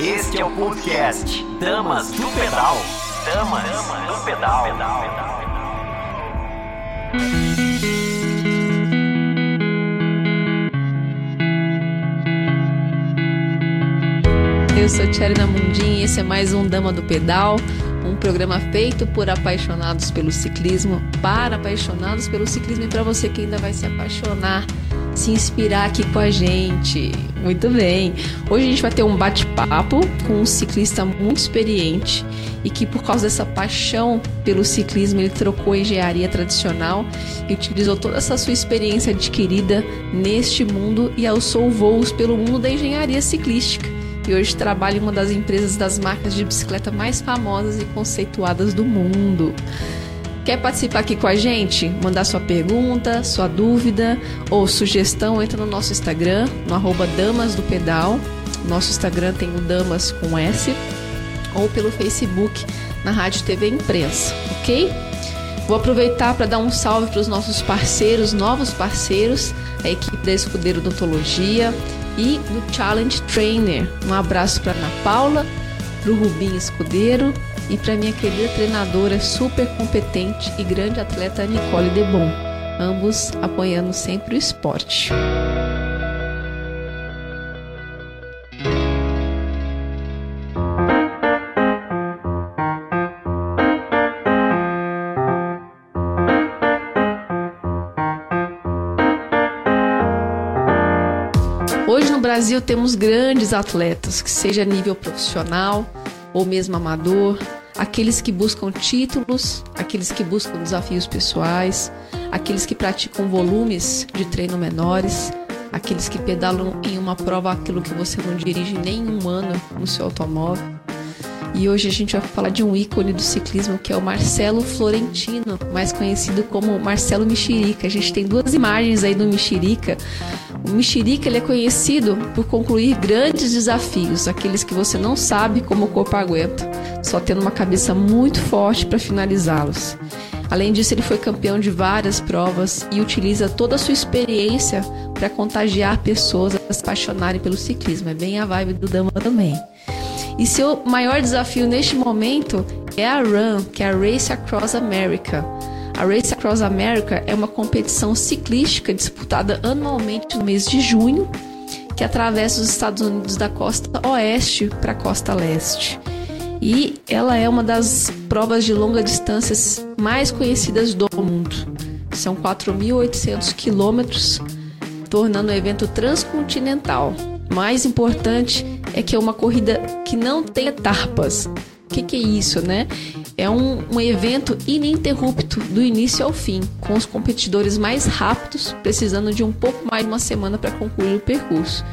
Este é o podcast Damas do Pedal. Damas do Pedal. Eu sou Tcherina Mundim e esse é mais um Dama do Pedal, um programa feito por apaixonados pelo ciclismo, para apaixonados pelo ciclismo e para você que ainda vai se apaixonar se inspirar aqui com a gente. Muito bem. Hoje a gente vai ter um bate-papo com um ciclista muito experiente e que por causa dessa paixão pelo ciclismo ele trocou a engenharia tradicional e utilizou toda essa sua experiência adquirida neste mundo e alçou voos pelo mundo da engenharia ciclística. E hoje trabalha em uma das empresas das marcas de bicicleta mais famosas e conceituadas do mundo. Quer participar aqui com a gente? Mandar sua pergunta, sua dúvida ou sugestão, entra no nosso Instagram, no arroba Damas do Pedal. Nosso Instagram tem o Damas com S. Ou pelo Facebook, na Rádio TV Imprensa, ok? Vou aproveitar para dar um salve para os nossos parceiros, novos parceiros, a equipe da Escudeiro Odontologia e do Challenge Trainer. Um abraço para Ana Paula, para o Rubinho Escudeiro e para minha querida treinadora super competente e grande atleta Nicole Debon, ambos apoiando sempre o esporte. Hoje no Brasil temos grandes atletas, que seja nível profissional ou mesmo amador, aqueles que buscam títulos, aqueles que buscam desafios pessoais, aqueles que praticam volumes de treino menores, aqueles que pedalam em uma prova aquilo que você não dirige nem um ano no seu automóvel. E hoje a gente vai falar de um ícone do ciclismo que é o Marcelo Florentino, mais conhecido como Marcelo Mexerica. A gente tem duas imagens aí do Mexerica. O Mexerica ele é conhecido por concluir grandes desafios, aqueles que você não sabe como o corpo aguenta, só tendo uma cabeça muito forte para finalizá-los. Além disso, ele foi campeão de várias provas e utiliza toda a sua experiência para contagiar pessoas a se apaixonarem pelo ciclismo. É bem a vibe do Dama também. E seu maior desafio neste momento é a Run, que é a Race Across America. A Race Across America é uma competição ciclística disputada anualmente no mês de junho, que atravessa os Estados Unidos da costa oeste para a costa leste. E ela é uma das provas de longa distância mais conhecidas do mundo. São 4.800 quilômetros, tornando o evento transcontinental. Mais importante é que é uma corrida que não tem etapas. O que, que é isso, né? É um, um evento ininterrupto do início ao fim, com os competidores mais rápidos precisando de um pouco mais de uma semana para concluir o percurso.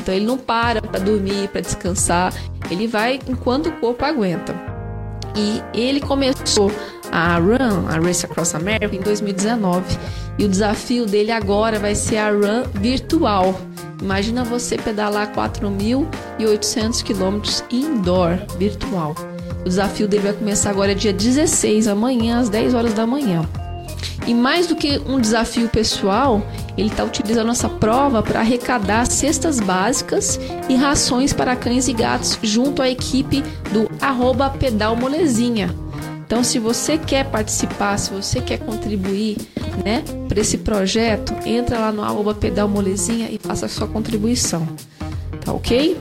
Então ele não para para dormir, para descansar, ele vai enquanto o corpo aguenta. E ele começou a Run, a Race Across America, em 2019. E o desafio dele agora vai ser a Run virtual. Imagina você pedalar 4.800 quilômetros indoor, virtual. O desafio dele vai começar agora dia 16, amanhã, às 10 horas da manhã. E mais do que um desafio pessoal, ele está utilizando essa prova para arrecadar cestas básicas e rações para cães e gatos junto à equipe do arroba pedal molezinha. Então, se você quer participar, se você quer contribuir né, para esse projeto, entra lá no arroba pedal molezinha e faça a sua contribuição. Tá ok?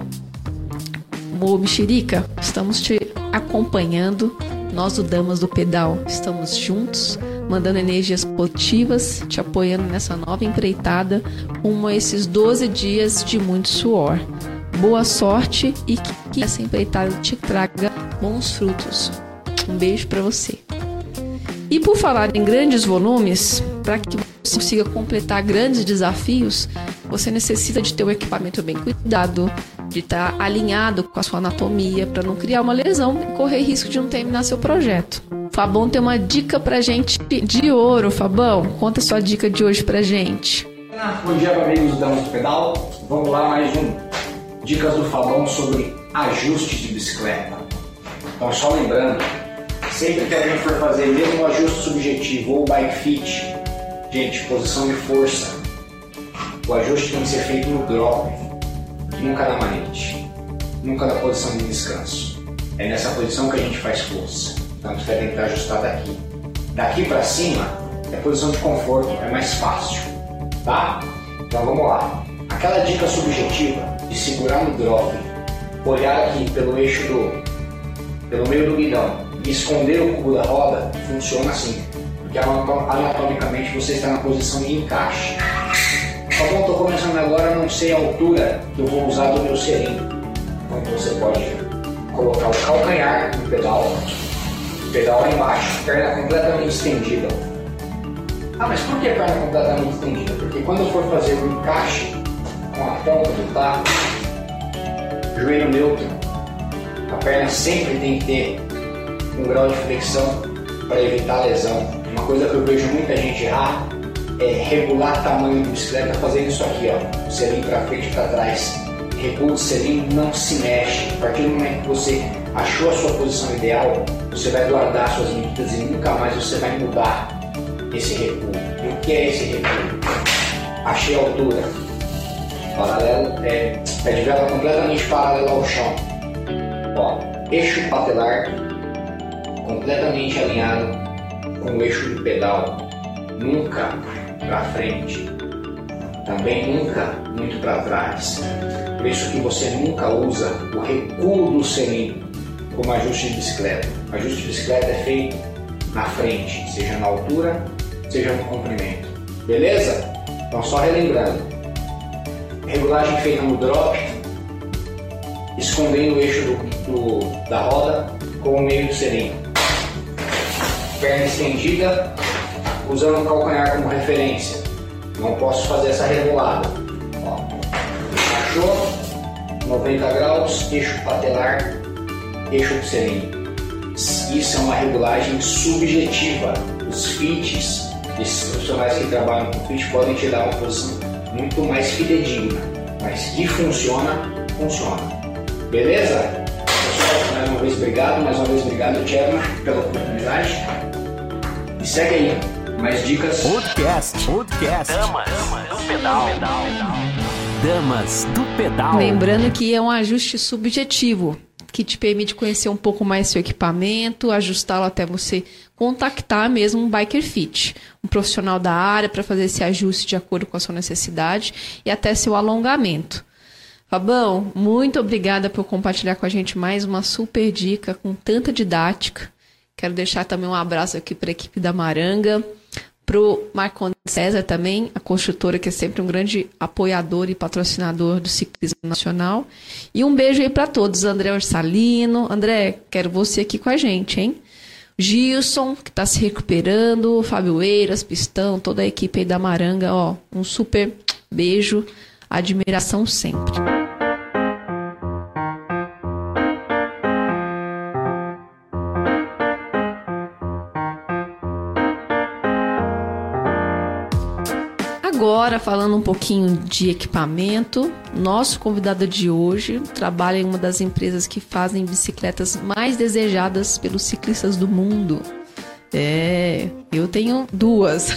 Ô Mexerica, estamos te acompanhando. Nós, do Damas do Pedal, estamos juntos, mandando energias positivas, te apoiando nessa nova empreitada, rumo esses 12 dias de muito suor. Boa sorte e que essa empreitada te traga bons frutos. Um beijo para você. E por falar em grandes volumes, para que você consiga completar grandes desafios, você necessita de ter um equipamento bem cuidado, de estar tá alinhado com a sua anatomia para não criar uma lesão e correr risco de não terminar seu projeto. Fabão tem uma dica pra gente de ouro, Fabão. Conta a sua dica de hoje pra gente. Bom dia, amigos Damas do Pedal. Vamos lá, mais um Dicas do Fabão sobre ajustes de bicicleta. Então, só lembrando, sempre que alguém for fazer mesmo o ajuste subjetivo ou bike fit, gente, posição de força, o ajuste tem que ser feito no drop, nunca na manete. nunca da posição de descanso. É nessa posição que a gente faz força. Então você vai tentar ajustar daqui. Daqui para cima é posição de conforto, é mais fácil, tá? Então vamos lá. Aquela dica subjetiva de segurar no drop, olhar aqui pelo eixo do, pelo meio do guidão e esconder o cubo da roda, funciona assim. Porque anatomicamente você está na posição de encaixe. Que eu estou começando agora, não sei a altura que eu vou usar do meu cilindro. Então você pode colocar o calcanhar no pedal, o pedal lá embaixo, perna completamente estendida. Ah, mas por que perna completamente estendida? Porque quando eu for fazer o encaixe com a ponta do taco, joelho neutro, a perna sempre tem que ter um grau de flexão para evitar lesão. Uma coisa que eu vejo muita gente errar é regular o tamanho da bicicleta fazendo isso aqui, ó, selinho para frente e para trás. Recuo do selinho não se mexe. A partir do momento que você achou a sua posição ideal, você vai guardar suas medidas e nunca mais você vai mudar esse recuo. E o que é esse recuo? Achei a altura. Paralelo, é, é de vela completamente paralelo ao chão. Ó, eixo patelar completamente alinhado com o eixo do pedal, nunca para frente, também nunca muito para trás. Por isso que você nunca usa o recuo do cilindro como ajuste de bicicleta. O ajuste de bicicleta é feito na frente, seja na altura, seja no comprimento. Beleza? Então só relembrando. Regulagem feita no drop, escondendo o eixo do, do, da roda com o meio do cilindro perna estendida, usando o calcanhar como referência. Não posso fazer essa regulada. Ó. Achou, 90 graus, eixo patelar, eixo pselinho. Isso é uma regulagem subjetiva. Os fits, esses profissionais que trabalham com fit podem te dar uma posição muito mais fidedigna, mas que funciona, funciona. Beleza? Pessoal, mais uma vez obrigado, mais uma vez obrigado, Tcherna, pela oportunidade. E segue aí, mais dicas. Podcast, podcast. Damas, do pedal. Damas do pedal. Lembrando que é um ajuste subjetivo que te permite conhecer um pouco mais seu equipamento, ajustá-lo até você contactar mesmo um biker fit, um profissional da área para fazer esse ajuste de acordo com a sua necessidade e até seu alongamento. Fabão, muito obrigada por compartilhar com a gente mais uma super dica com tanta didática. Quero deixar também um abraço aqui para a equipe da Maranga, para o Marconi César também, a construtora que é sempre um grande apoiador e patrocinador do ciclismo nacional. E um beijo aí para todos, André Orsalino. André, quero você aqui com a gente, hein? Gilson, que está se recuperando, Fábio Eiras, Pistão, toda a equipe aí da Maranga, ó, um super beijo, admiração sempre. Agora, falando um pouquinho de equipamento, nosso convidado de hoje trabalha em uma das empresas que fazem bicicletas mais desejadas pelos ciclistas do mundo. É, eu tenho duas.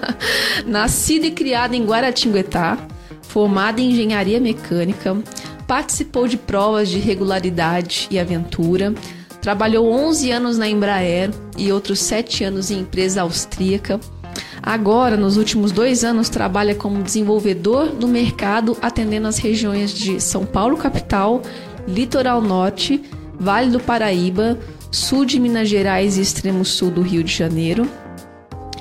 Nascida e criada em Guaratinguetá, formada em engenharia mecânica, participou de provas de regularidade e aventura, trabalhou 11 anos na Embraer e outros 7 anos em empresa austríaca Agora, nos últimos dois anos, trabalha como desenvolvedor no mercado, atendendo as regiões de São Paulo, capital, Litoral Norte, Vale do Paraíba, sul de Minas Gerais e extremo sul do Rio de Janeiro.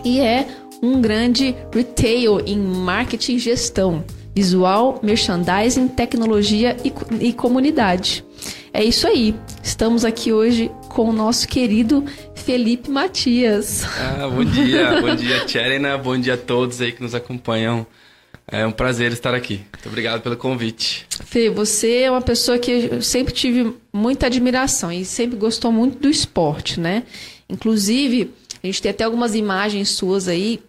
E é um grande retail em marketing e gestão, visual, merchandising, tecnologia e, e comunidade. É isso aí. Estamos aqui hoje com o nosso querido Felipe Matias. Ah, bom dia, bom dia, Tcherena, bom dia a todos aí que nos acompanham. É um prazer estar aqui. Muito obrigado pelo convite. Fê, você é uma pessoa que eu sempre tive muita admiração e sempre gostou muito do esporte, né? Inclusive, a gente tem até algumas imagens suas aí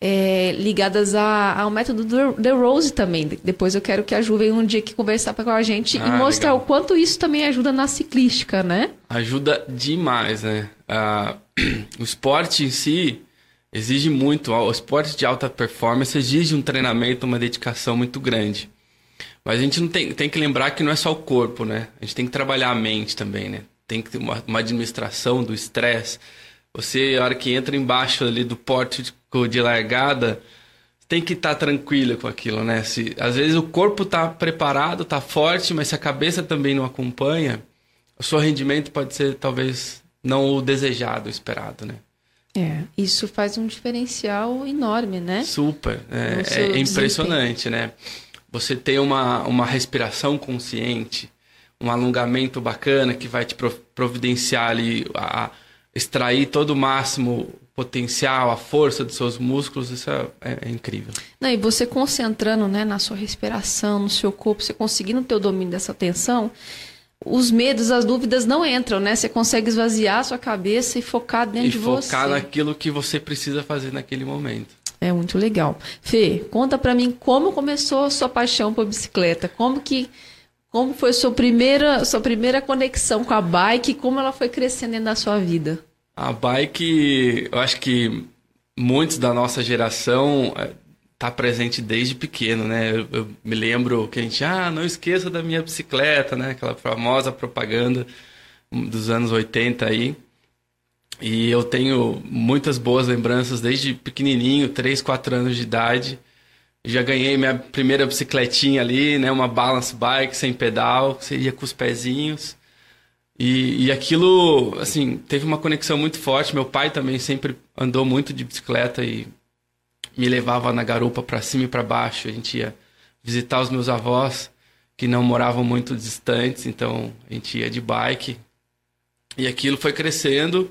é, ligadas a, ao método do The Rose também. Depois eu quero que a Ju venha um dia aqui conversar com a gente ah, e mostrar legal. o quanto isso também ajuda na ciclística, né? Ajuda demais, né? Uh, o esporte em si exige muito. O esporte de alta performance exige um treinamento, uma dedicação muito grande. Mas a gente não tem, tem que lembrar que não é só o corpo, né? A gente tem que trabalhar a mente também, né? Tem que ter uma, uma administração do estresse. Você, a hora que entra embaixo ali do porte de, de largada, tem que estar tá tranquila com aquilo, né? Se, às vezes o corpo está preparado, está forte, mas se a cabeça também não acompanha, o seu rendimento pode ser talvez não o desejado, o esperado, né? É, isso faz um diferencial enorme, né? Super, é, é impressionante, né? Você ter uma, uma respiração consciente, um alongamento bacana que vai te providenciar ali a, extrair todo o máximo potencial, a força dos seus músculos, isso é, é, é, incrível. Não, e você concentrando né, na sua respiração, no seu corpo, você conseguindo ter o domínio dessa tensão, os medos, as dúvidas não entram, né? Você consegue esvaziar a sua cabeça e focar dentro e de focar você. focar naquilo que você precisa fazer naquele momento. É muito legal. Fê, conta para mim como começou a sua paixão por bicicleta. Como que como foi sua primeira sua primeira conexão com a bike, como ela foi crescendo dentro da sua vida? A bike, eu acho que muitos da nossa geração é, tá presente desde pequeno, né? Eu, eu, me lembro que a gente, ah, não esqueça da minha bicicleta, né? Aquela famosa propaganda dos anos 80 aí. E eu tenho muitas boas lembranças desde pequenininho, 3, 4 anos de idade. Já ganhei minha primeira bicicletinha ali, né? Uma balance bike sem pedal, você ia com os pezinhos. E, e aquilo, assim, teve uma conexão muito forte. Meu pai também sempre andou muito de bicicleta e me levava na garupa para cima e para baixo. A gente ia visitar os meus avós, que não moravam muito distantes, então a gente ia de bike. E aquilo foi crescendo.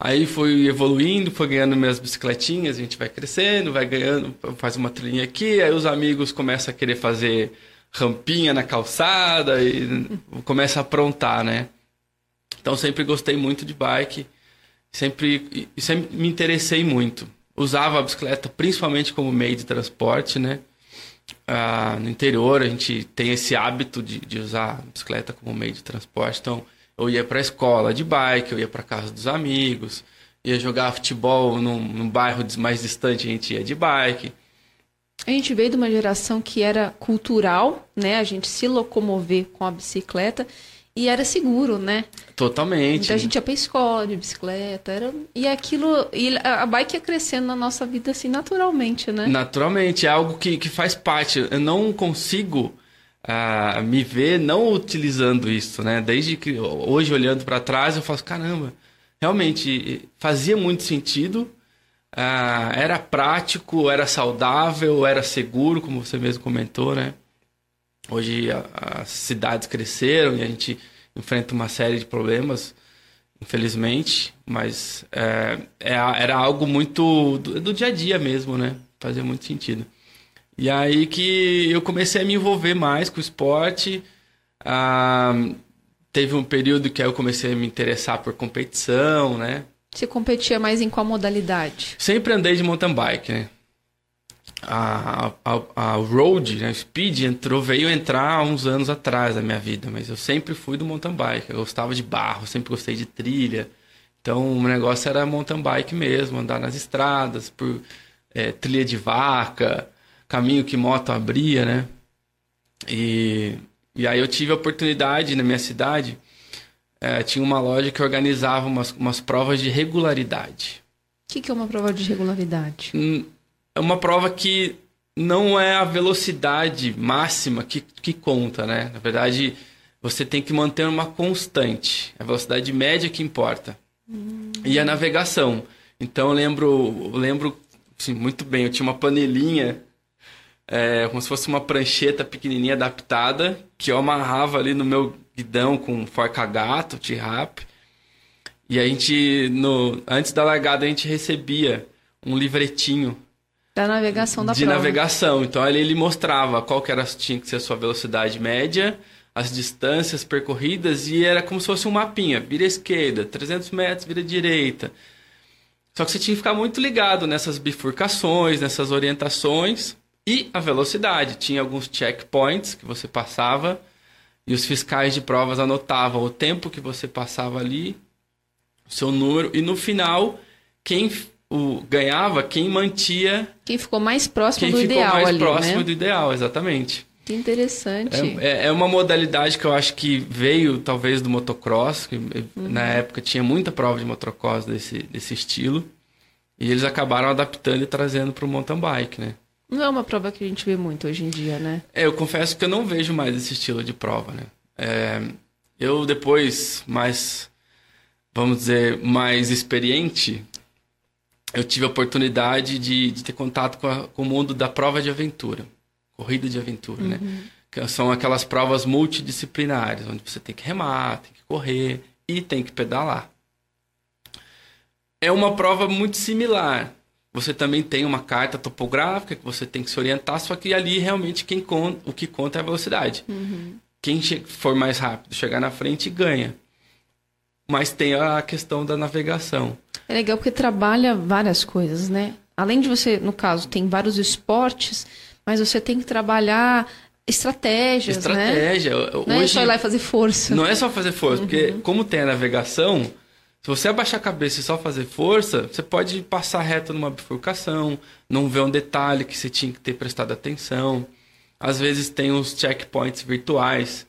Aí foi evoluindo, foi ganhando minhas bicicletinhas, a gente vai crescendo, vai ganhando, faz uma trilhinha aqui, aí os amigos começam a querer fazer rampinha na calçada e começa a aprontar, né? Então sempre gostei muito de bike, sempre, sempre me interessei muito. Usava a bicicleta principalmente como meio de transporte, né? Ah, no interior a gente tem esse hábito de, de usar a bicicleta como meio de transporte, então eu ia para a escola de bike, eu ia para casa dos amigos, ia jogar futebol num, num bairro mais distante, a gente ia de bike. A gente veio de uma geração que era cultural, né? A gente se locomover com a bicicleta e era seguro, né? Totalmente. Então a gente ia pra escola de bicicleta, era... e aquilo, e a bike ia crescendo na nossa vida assim naturalmente, né? Naturalmente, é algo que, que faz parte. Eu não consigo a me ver não utilizando isso, né? Desde que hoje olhando para trás eu falo caramba, realmente fazia muito sentido, uh, era prático, era saudável, era seguro, como você mesmo comentou, né? Hoje a, as cidades cresceram e a gente enfrenta uma série de problemas, infelizmente, mas é, é, era algo muito do, do dia a dia mesmo, né? Fazia muito sentido. E aí que eu comecei a me envolver mais com o esporte. Ah, teve um período que eu comecei a me interessar por competição, né? Você competia mais em qual modalidade? Sempre andei de mountain bike, né? A, a, a road, né, speed entrou, veio entrar há uns anos atrás da minha vida, mas eu sempre fui do mountain bike. Eu gostava de barro, sempre gostei de trilha. Então o negócio era mountain bike mesmo, andar nas estradas, por é, trilha de vaca, caminho que moto abria, né? E, e aí eu tive a oportunidade na minha cidade, é, tinha uma loja que organizava umas, umas provas de regularidade. O que, que é uma prova de regularidade? Hum, é uma prova que não é a velocidade máxima que, que conta, né? Na verdade, você tem que manter uma constante. A velocidade média que importa. E a navegação. Então eu lembro, lembro assim, muito bem, eu tinha uma panelinha é, como se fosse uma prancheta pequenininha adaptada, que eu amarrava ali no meu guidão com forca-gato, T-Rap. E a gente, no, antes da largada, a gente recebia um livretinho. Da navegação da de prova. navegação. Então ali ele mostrava qual que era, tinha que ser a sua velocidade média, as distâncias percorridas, e era como se fosse um mapinha. Vira à esquerda, 300 metros, vira à direita. Só que você tinha que ficar muito ligado nessas bifurcações, nessas orientações e a velocidade. Tinha alguns checkpoints que você passava e os fiscais de provas anotavam o tempo que você passava ali, o seu número, e no final, quem o, ganhava, quem mantia. Quem ficou mais próximo quem do ficou ideal mais ali, próximo né? do ideal, exatamente. Que interessante. É, é, é uma modalidade que eu acho que veio talvez do motocross, que uhum. na época tinha muita prova de motocross desse, desse estilo. E eles acabaram adaptando e trazendo para o mountain bike, né? Não é uma prova que a gente vê muito hoje em dia, né? É, eu confesso que eu não vejo mais esse estilo de prova, né? É, eu depois, mais, vamos dizer, mais experiente, eu tive a oportunidade de, de ter contato com, a, com, o mundo da prova de aventura, corrida de aventura, né? uhum. né? Que são aquelas provas multidisciplinares, onde você tem que remar, tem que correr e tem que pedalar. É uma prova muito similar, você também tem uma carta topográfica que você tem que se orientar, só que ali realmente quem conta, o que conta é a velocidade. Uhum. Quem for mais rápido, chegar na frente, ganha. Mas tem a questão da navegação. É legal porque trabalha várias coisas, né? Além de você, no caso, tem vários esportes, mas você tem que trabalhar estratégias, Estratégia. né? Hoje, não é só ir lá e fazer força. Não é só fazer força, uhum. porque como tem a navegação, se você abaixar a cabeça e só fazer força, você pode passar reto numa bifurcação, não ver um detalhe que você tinha que ter prestado atenção. Às vezes tem uns checkpoints virtuais,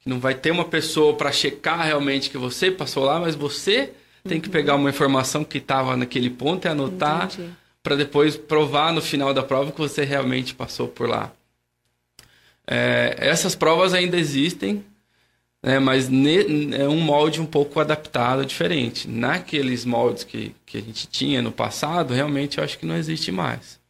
que não vai ter uma pessoa para checar realmente que você passou lá, mas você tem que pegar uma informação que estava naquele ponto e anotar para depois provar no final da prova que você realmente passou por lá. É, essas provas ainda existem, né, mas ne, é um molde um pouco adaptado, diferente. Naqueles moldes que, que a gente tinha no passado, realmente eu acho que não existe mais.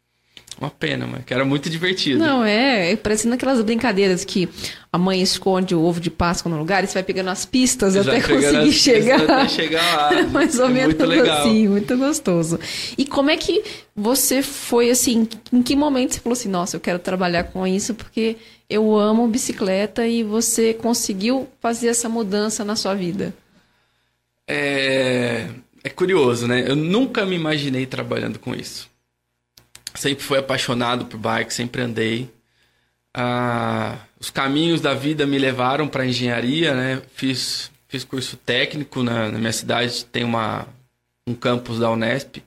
Uma pena, mas que era muito divertido. Não, é, é parecendo aquelas brincadeiras que a mãe esconde o ovo de Páscoa no lugar e você vai pegando as pistas até conseguir chegar. Até chegar lá. Mais ou é menos muito legal. assim, muito gostoso. E como é que você foi assim, em que momento você falou assim, nossa, eu quero trabalhar com isso porque eu amo bicicleta e você conseguiu fazer essa mudança na sua vida? É, é curioso, né? Eu nunca me imaginei trabalhando com isso. Sempre fui apaixonado por bike, sempre andei. Ah, os caminhos da vida me levaram para engenharia, né? Fiz, fiz curso técnico na, na minha cidade, tem uma, um campus da Unesp.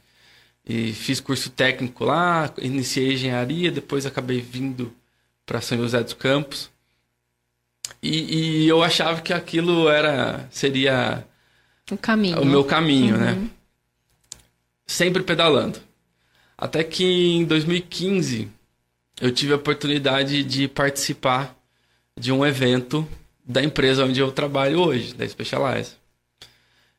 E fiz curso técnico lá, iniciei engenharia, depois acabei vindo para São José dos Campos. E, e, eu achava que aquilo era seria o caminho, o meu caminho, né? uhum. né? Sempre pedalando. Até que em 2015 eu tive a oportunidade de participar de um evento da empresa onde eu trabalho hoje, da Specialize.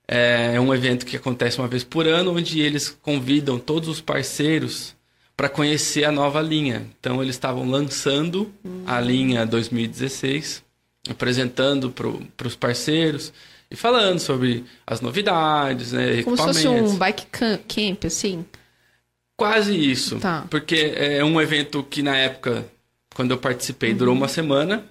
É um evento que acontece uma vez por ano, onde eles convidam todos os parceiros para conhecer a nova linha. Então eles estavam lançando uhum. a linha 2016, apresentando para os parceiros e falando sobre as novidades, né, Como se fosse um bike camp, assim? Quase isso. Tá. Porque é um evento que na época, quando eu participei, uhum. durou uma semana.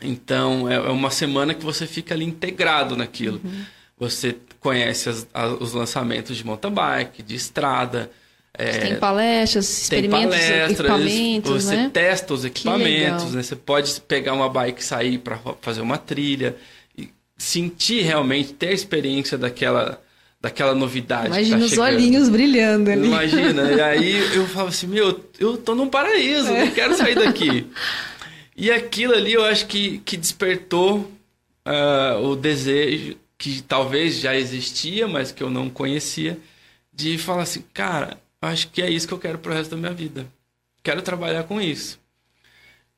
Então é, é uma semana que você fica ali integrado naquilo. Uhum. Você conhece as, as, os lançamentos de mountain bike, de estrada, é, tem palestras, experimentos, tem palestras, equipamentos, você né? testa os equipamentos, né? Você pode pegar uma bike e sair para fazer uma trilha e sentir realmente, ter a experiência daquela daquela novidade. Imagina tá os olhinhos brilhando ali. Imagina. E aí eu falo assim, meu, eu tô num paraíso, é. não quero sair daqui. e aquilo ali eu acho que, que despertou uh, o desejo que talvez já existia, mas que eu não conhecia, de falar assim, cara, acho que é isso que eu quero pro resto da minha vida. Quero trabalhar com isso.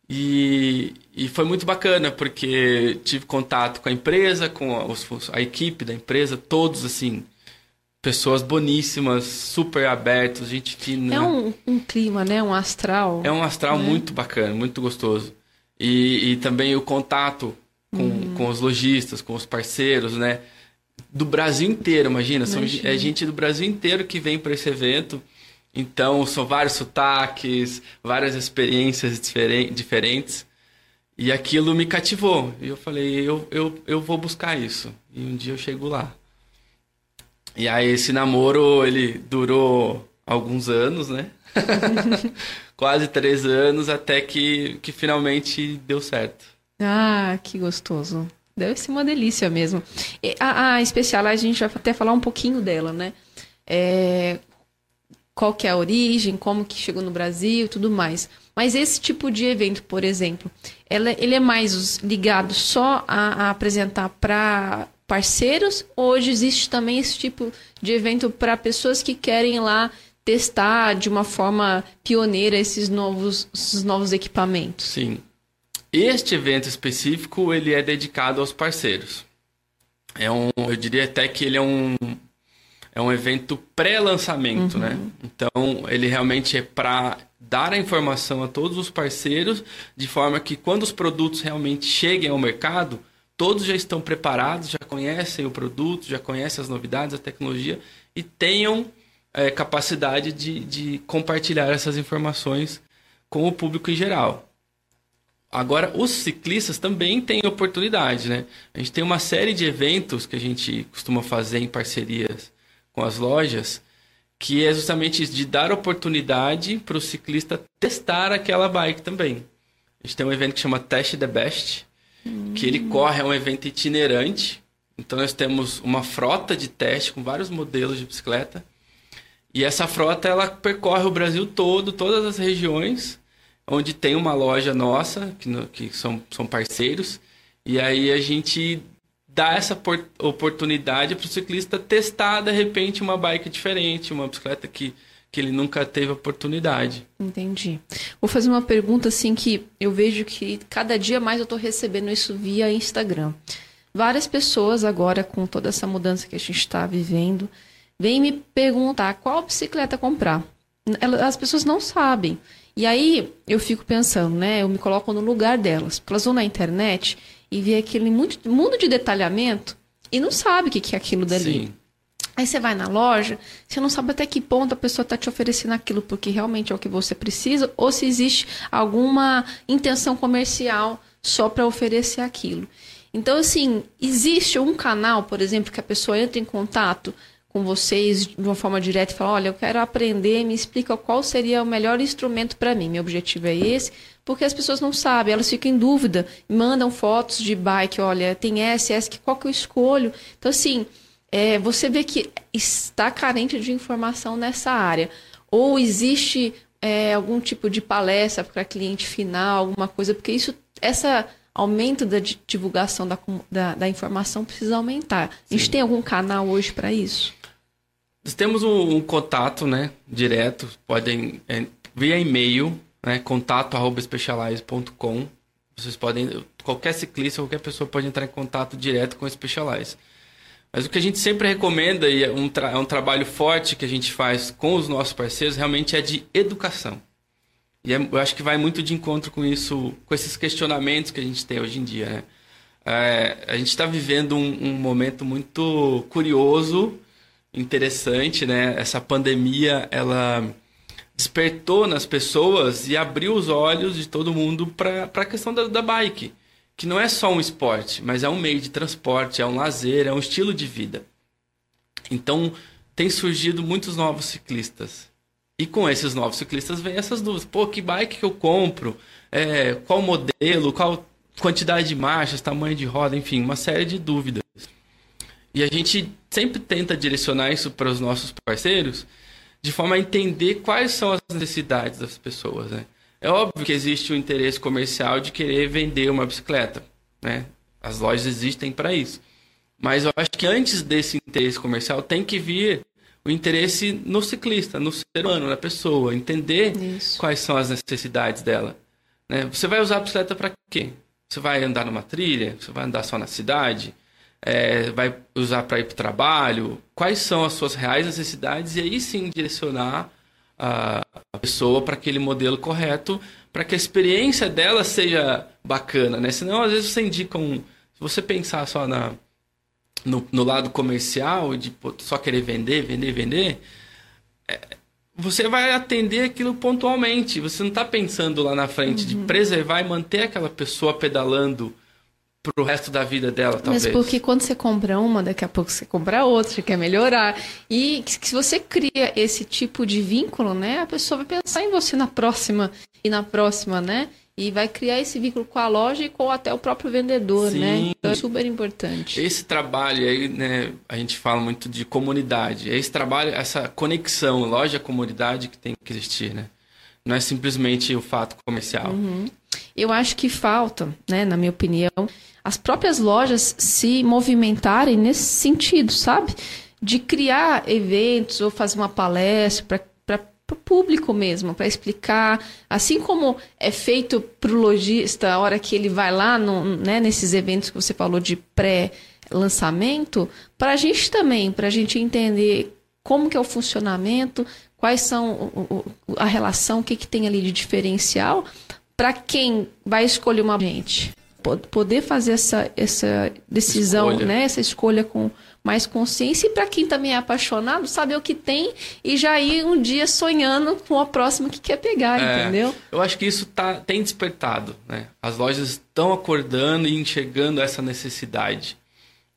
E, e foi muito bacana, porque tive contato com a empresa, com a, a equipe da empresa, todos assim, pessoas boníssimas, super abertos, gente fina. É um, um clima, né? Um astral. É um astral né? muito bacana, muito gostoso. E, e também o contato com, uhum. com os lojistas, com os parceiros, né? Do Brasil inteiro, imagina. imagina. São, é gente do Brasil inteiro que vem para esse evento. Então, são vários sotaques, várias experiências diferentes. E aquilo me cativou. E eu falei, eu, eu, eu vou buscar isso. E um dia eu chego lá. E aí, esse namoro, ele durou alguns anos, né? Quase três anos, até que, que finalmente deu certo. Ah, que gostoso. Deve ser uma delícia mesmo. E a, a especial, a gente vai até falar um pouquinho dela, né? É, qual que é a origem, como que chegou no Brasil e tudo mais. Mas esse tipo de evento, por exemplo, ela, ele é mais ligado só a, a apresentar para parceiros? Hoje existe também esse tipo de evento para pessoas que querem lá testar de uma forma pioneira esses novos, esses novos equipamentos? Sim. Este evento específico ele é dedicado aos parceiros. É um, eu diria até que ele é um é um evento pré-lançamento, né? uhum. né? Então ele realmente é para dar a informação a todos os parceiros de forma que quando os produtos realmente cheguem ao mercado, todos já estão preparados, já conhecem o produto, já conhecem as novidades, a tecnologia e tenham é, capacidade de, de compartilhar essas informações com o público em geral. Agora, os ciclistas também têm oportunidade, né? A gente tem uma série de eventos que a gente costuma fazer em parcerias com as lojas, que é justamente isso, de dar oportunidade para o ciclista testar aquela bike também. A gente tem um evento que chama Test the Best, hum. que ele corre, é um evento itinerante. Então, nós temos uma frota de teste com vários modelos de bicicleta. E essa frota, ela percorre o Brasil todo, todas as regiões onde tem uma loja nossa, que, no, que são, são parceiros, e aí a gente dá essa oportunidade para o ciclista testar, de repente, uma bike diferente, uma bicicleta que, que ele nunca teve oportunidade. Entendi. Vou fazer uma pergunta assim que eu vejo que cada dia mais eu estou recebendo isso via Instagram. Várias pessoas agora, com toda essa mudança que a gente está vivendo, vêm me perguntar qual bicicleta comprar. As pessoas não sabem. E aí eu fico pensando, né? Eu me coloco no lugar delas. Porque elas vão na internet e vê aquele mundo de detalhamento e não sabe o que é aquilo dali. Sim. Aí você vai na loja, você não sabe até que ponto a pessoa está te oferecendo aquilo, porque realmente é o que você precisa, ou se existe alguma intenção comercial só para oferecer aquilo. Então, assim, existe um canal, por exemplo, que a pessoa entra em contato com vocês de uma forma direta e fala: olha, eu quero aprender, me explica qual seria o melhor instrumento para mim. Meu objetivo é esse, porque as pessoas não sabem, elas ficam em dúvida, mandam fotos de bike, olha, tem S, S, qual que eu escolho? Então, assim, é, você vê que está carente de informação nessa área. Ou existe é, algum tipo de palestra para cliente final, alguma coisa, porque isso, essa aumento da divulgação da, da, da informação precisa aumentar. A gente tem algum canal hoje para isso? Nós temos um, um, contato, né, direto, podem é, via e-mail, né, contato@specialize.com. Vocês podem qualquer ciclista, qualquer pessoa pode entrar em contato direto com o Specialize. Mas o que a gente sempre recomenda e é um, é um trabalho forte que a gente faz com os nossos parceiros realmente é de educação. E é, eu acho que vai muito de encontro com isso, com esses questionamentos que a gente tem hoje em dia. Né? É, a gente está vivendo um, um momento muito curioso interessante, né? Essa pandemia, ela despertou nas pessoas e abriu os olhos de todo mundo para a questão da, da bike, que não é só um esporte, mas é um meio de transporte, é um lazer, é um estilo de vida. Então, tem surgido muitos novos ciclistas. E com esses novos ciclistas vem essas dúvidas. Pô, que bike que eu compro? É, qual modelo? Qual quantidade de marchas? Tamanho de roda? Enfim, uma série de dúvidas. E a gente sempre tenta direcionar isso para os nossos parceiros de forma a entender quais são as necessidades das pessoas, né? É óbvio que existe o interesse comercial de querer vender uma bicicleta, né? As lojas existem para isso. Mas eu acho que antes desse interesse comercial tem que vir o interesse no ciclista, no ser humano, na pessoa, entender isso. quais são as necessidades dela. Né? Você vai usar a bicicleta para quê? Você vai andar numa trilha? Você vai andar só na cidade? é, vai usar para ir para o trabalho, quais são as suas reais necessidades e aí sim direcionar a, pessoa para aquele modelo correto, para que a experiência dela seja bacana, né? Senão, às vezes, você indica um. Se você pensar só na, no, no lado comercial, de só querer vender, vender, vender, é, você vai atender aquilo pontualmente. Você não está pensando lá na frente uhum. de preservar e manter aquela pessoa pedalando pro resto da vida dela, talvez. Mas porque quando você compra uma, daqui a pouco você compra outra, você quer melhorar. E se você cria esse tipo de vínculo, né, a pessoa vai pensar em você na próxima e na próxima, né? E vai criar esse vínculo com a loja e com até o próprio vendedor, né? Sim. né? Então é super importante. Esse trabalho aí, né, a gente fala muito de comunidade. Esse trabalho, essa conexão loja-comunidade que tem que existir, né? Não é simplesmente o fato comercial. Eu acho que falta, né, na minha opinião, as próprias lojas se movimentarem nesse sentido, sabe? De criar eventos ou fazer uma palestra para o público mesmo, para explicar. Assim como é feito para o lojista, a hora que ele vai lá no, né, nesses eventos que você falou de pré-lançamento, para a gente também, para a gente entender como que é o funcionamento, quais são a relação, o que, que tem ali de diferencial, para quem vai escolher uma gente poder fazer essa, essa decisão, Escolha. né? Essa escolha com mais consciência e para quem também é apaixonado, saber o que tem e já ir um dia sonhando com a próxima que quer pegar, É, entendeu? Eu acho que isso tá, tem despertado, né? As lojas estão acordando e enxergando essa necessidade.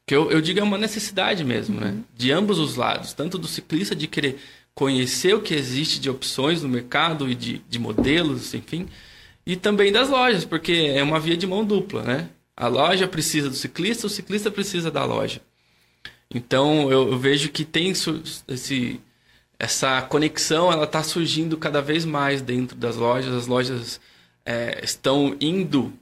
Que eu, eu digo é uma necessidade mesmo, né? De ambos os lados. Tanto do ciclista de querer conhecer o que existe de opções no mercado e de, de modelos, enfim. E também das lojas, porque é uma via de mão dupla, né? A loja precisa do ciclista, o ciclista precisa da loja. Então eu, eu vejo que tem esse, essa conexão, ela está surgindo cada vez mais dentro das lojas. As lojas é, estão indo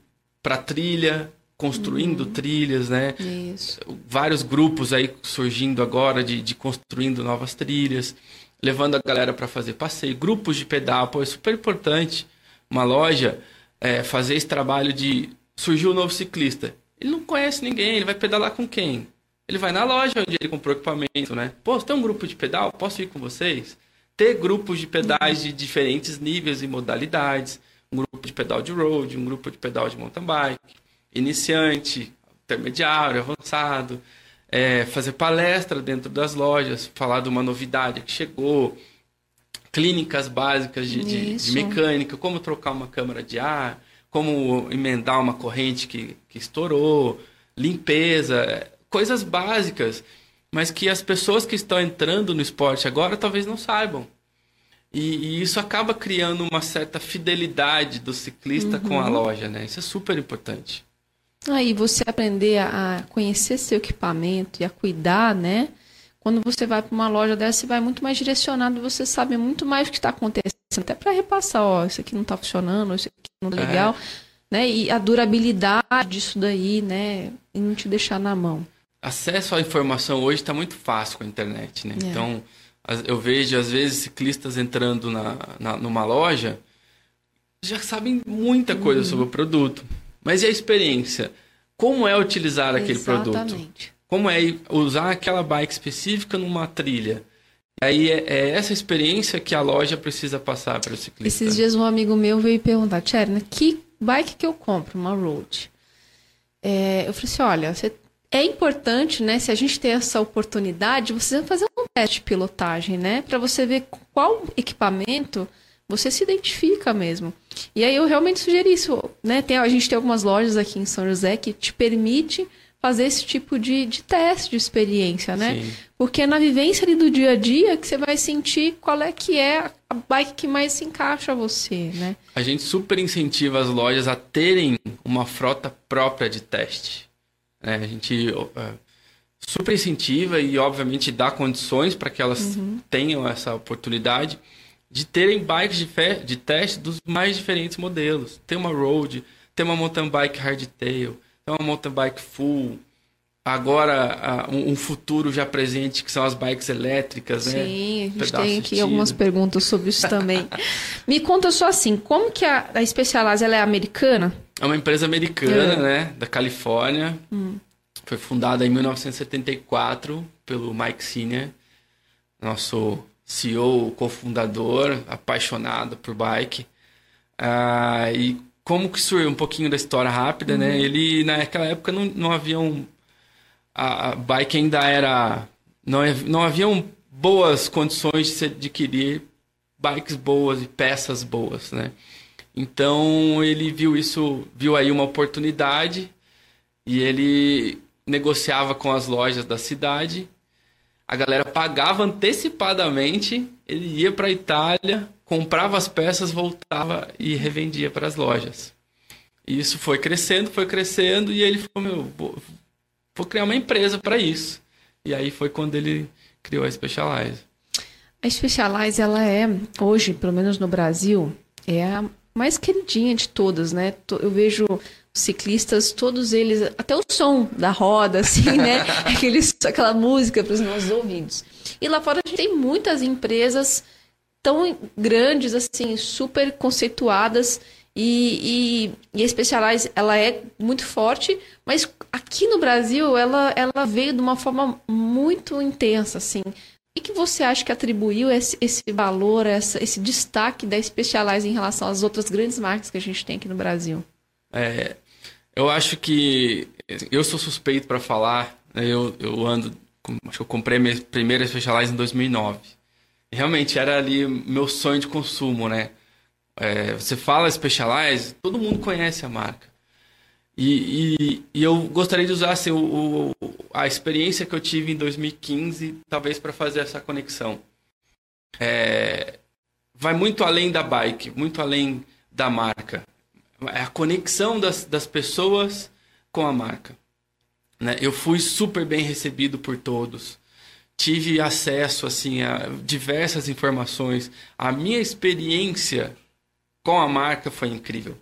para trilha, construindo trilhas, né? Isso. Vários grupos aí surgindo agora de, de construindo novas trilhas, levando a galera para fazer passeio, grupos de pedal, pô, é super importante uma loja é, fazer esse trabalho de surgiu um novo ciclista. Ele não conhece ninguém, ele vai pedalar com quem? Ele vai na loja onde ele comprou equipamento, né? Pô, você tem um grupo de pedal? Posso ir com vocês? Ter grupos de pedais de diferentes níveis e modalidades. Um grupo de pedal de road, um grupo de pedal de mountain bike, iniciante, intermediário, avançado. É, fazer palestra dentro das lojas, falar de uma novidade que chegou, clínicas básicas de, de, de mecânica, como trocar uma câmara de ar, como emendar uma corrente que, que estourou, limpeza, coisas básicas, mas que as pessoas que estão entrando no esporte agora talvez não saibam. E, e isso acaba criando uma certa fidelidade do ciclista com a loja, né? Isso é super importante. Aí você aprender a conhecer seu equipamento e a cuidar, né? Quando você vai para uma loja dessa, você vai muito mais direcionado, você sabe muito mais o que está acontecendo, até para repassar, ó, isso aqui não está funcionando, isso aqui não tá É. legal, né? E a durabilidade disso daí, né? E não te deixar na mão. acesso à informação hoje está muito fácil com a internet, né? É. Então, eu vejo, às vezes, ciclistas entrando na, na- numa loja já sabem muita coisa Uhum. sobre o produto. Mas e a experiência? Como é utilizar aquele produto? Como é usar aquela bike específica numa trilha? E aí é, é essa experiência que a loja precisa passar para o ciclista. Esses dias um amigo meu veio perguntar, Tcherna, que bike que eu compro? Uma road. É, eu falei assim, olha, você- é importante, né, se a gente ter essa oportunidade, você fazer um teste de pilotagem, né, para você ver qual equipamento você se identifica mesmo. E aí eu realmente sugeri isso, né, tem, a gente tem algumas lojas aqui em São José que te permite fazer esse tipo de, de teste de experiência, né? Sim. Porque é na vivência ali do dia a dia que você vai sentir qual é que é a bike que mais se encaixa a você, né? A gente super incentiva as lojas a terem uma frota própria de teste. né? a gente eh, super incentiva e, obviamente, dá condições para que elas tenham essa oportunidade de terem bikes de, de teste dos mais diferentes modelos. Tem uma road, tem uma mountain bike hardtail, tem uma mountain bike full. Agora, um, futuro já presente, que são as bikes elétricas, né? Sim, a gente tem aqui tiro. algumas perguntas sobre isso também. Me conta só assim, como que a, a Specialized ela é americana? É uma empresa americana, É. né? Da Califórnia. Foi fundada em 1974 pelo Mike Senior, nosso CEO, cofundador, apaixonado por bike. Ah, e como que surgiu um pouquinho da história rápida, né? Ele, naquela época, não, não havia um... A, a bike ainda era... Não, não haviam boas condições de se adquirir bikes boas e peças boas, né? Então ele viu isso, viu aí uma oportunidade e ele negociava com as lojas da cidade. A galera pagava antecipadamente, ele ia para a Itália, comprava as peças, voltava e revendia para as lojas. E isso foi crescendo, foi crescendo e ele falou: "Meu, vou, vou criar uma empresa para isso". E aí foi quando ele criou a Specialize. A Specialized ela é hoje, pelo menos no Brasil, é a mais queridinha de todas, né? Eu vejo ciclistas, todos eles, até o som da roda, assim, né? Aqueles, aquela música para os nossos ouvidos. E lá fora a gente tem muitas empresas tão grandes, assim, super conceituadas e, e, e a Specialized, ela é muito forte, mas aqui no Brasil ela, ela veio de uma forma muito intensa, assim. O que você acha que atribuiu esse, esse valor, essa, esse destaque da Specialized em relação às outras grandes marcas que a gente tem aqui no Brasil? É, eu acho que eu sou suspeito para falar. Né? Eu, eu ando, acho que eu comprei minha primeira Specialized em 2009. Realmente era ali meu sonho de consumo, né? É, você fala Specialized, todo mundo conhece a marca. E, e, e eu gostaria de usar assim, o, o, a experiência que eu tive em 2015, talvez para fazer essa conexão. É, vai muito além da bike, muito além da marca. É a conexão das, das pessoas com a marca. Né? Eu fui super bem recebido por todos. Tive acesso assim a diversas informações. A minha experiência com a marca foi incrível.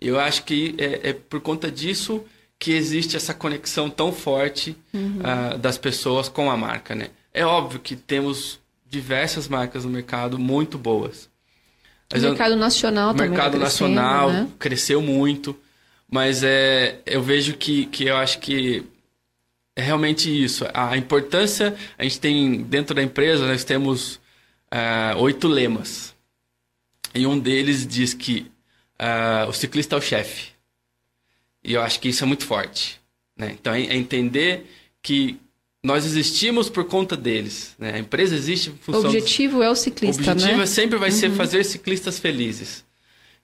Eu acho que é, é por conta disso que existe essa conexão tão forte uhum. uh, das pessoas com a marca, né? É óbvio que temos diversas marcas no mercado muito boas. O mercado nacional também. O mercado tá nacional né? cresceu muito, mas é, eu vejo que, que eu acho que é realmente isso. A importância, a gente tem dentro da empresa, nós temos uh, oito lemas. E um deles diz que uh, o ciclista é o chefe. E eu acho que isso é muito forte. Né? Então, é entender que nós existimos por conta deles. Né? A empresa existe em função... O objetivo dos... é o ciclista, O objetivo né? É sempre vai uhum. ser fazer ciclistas felizes.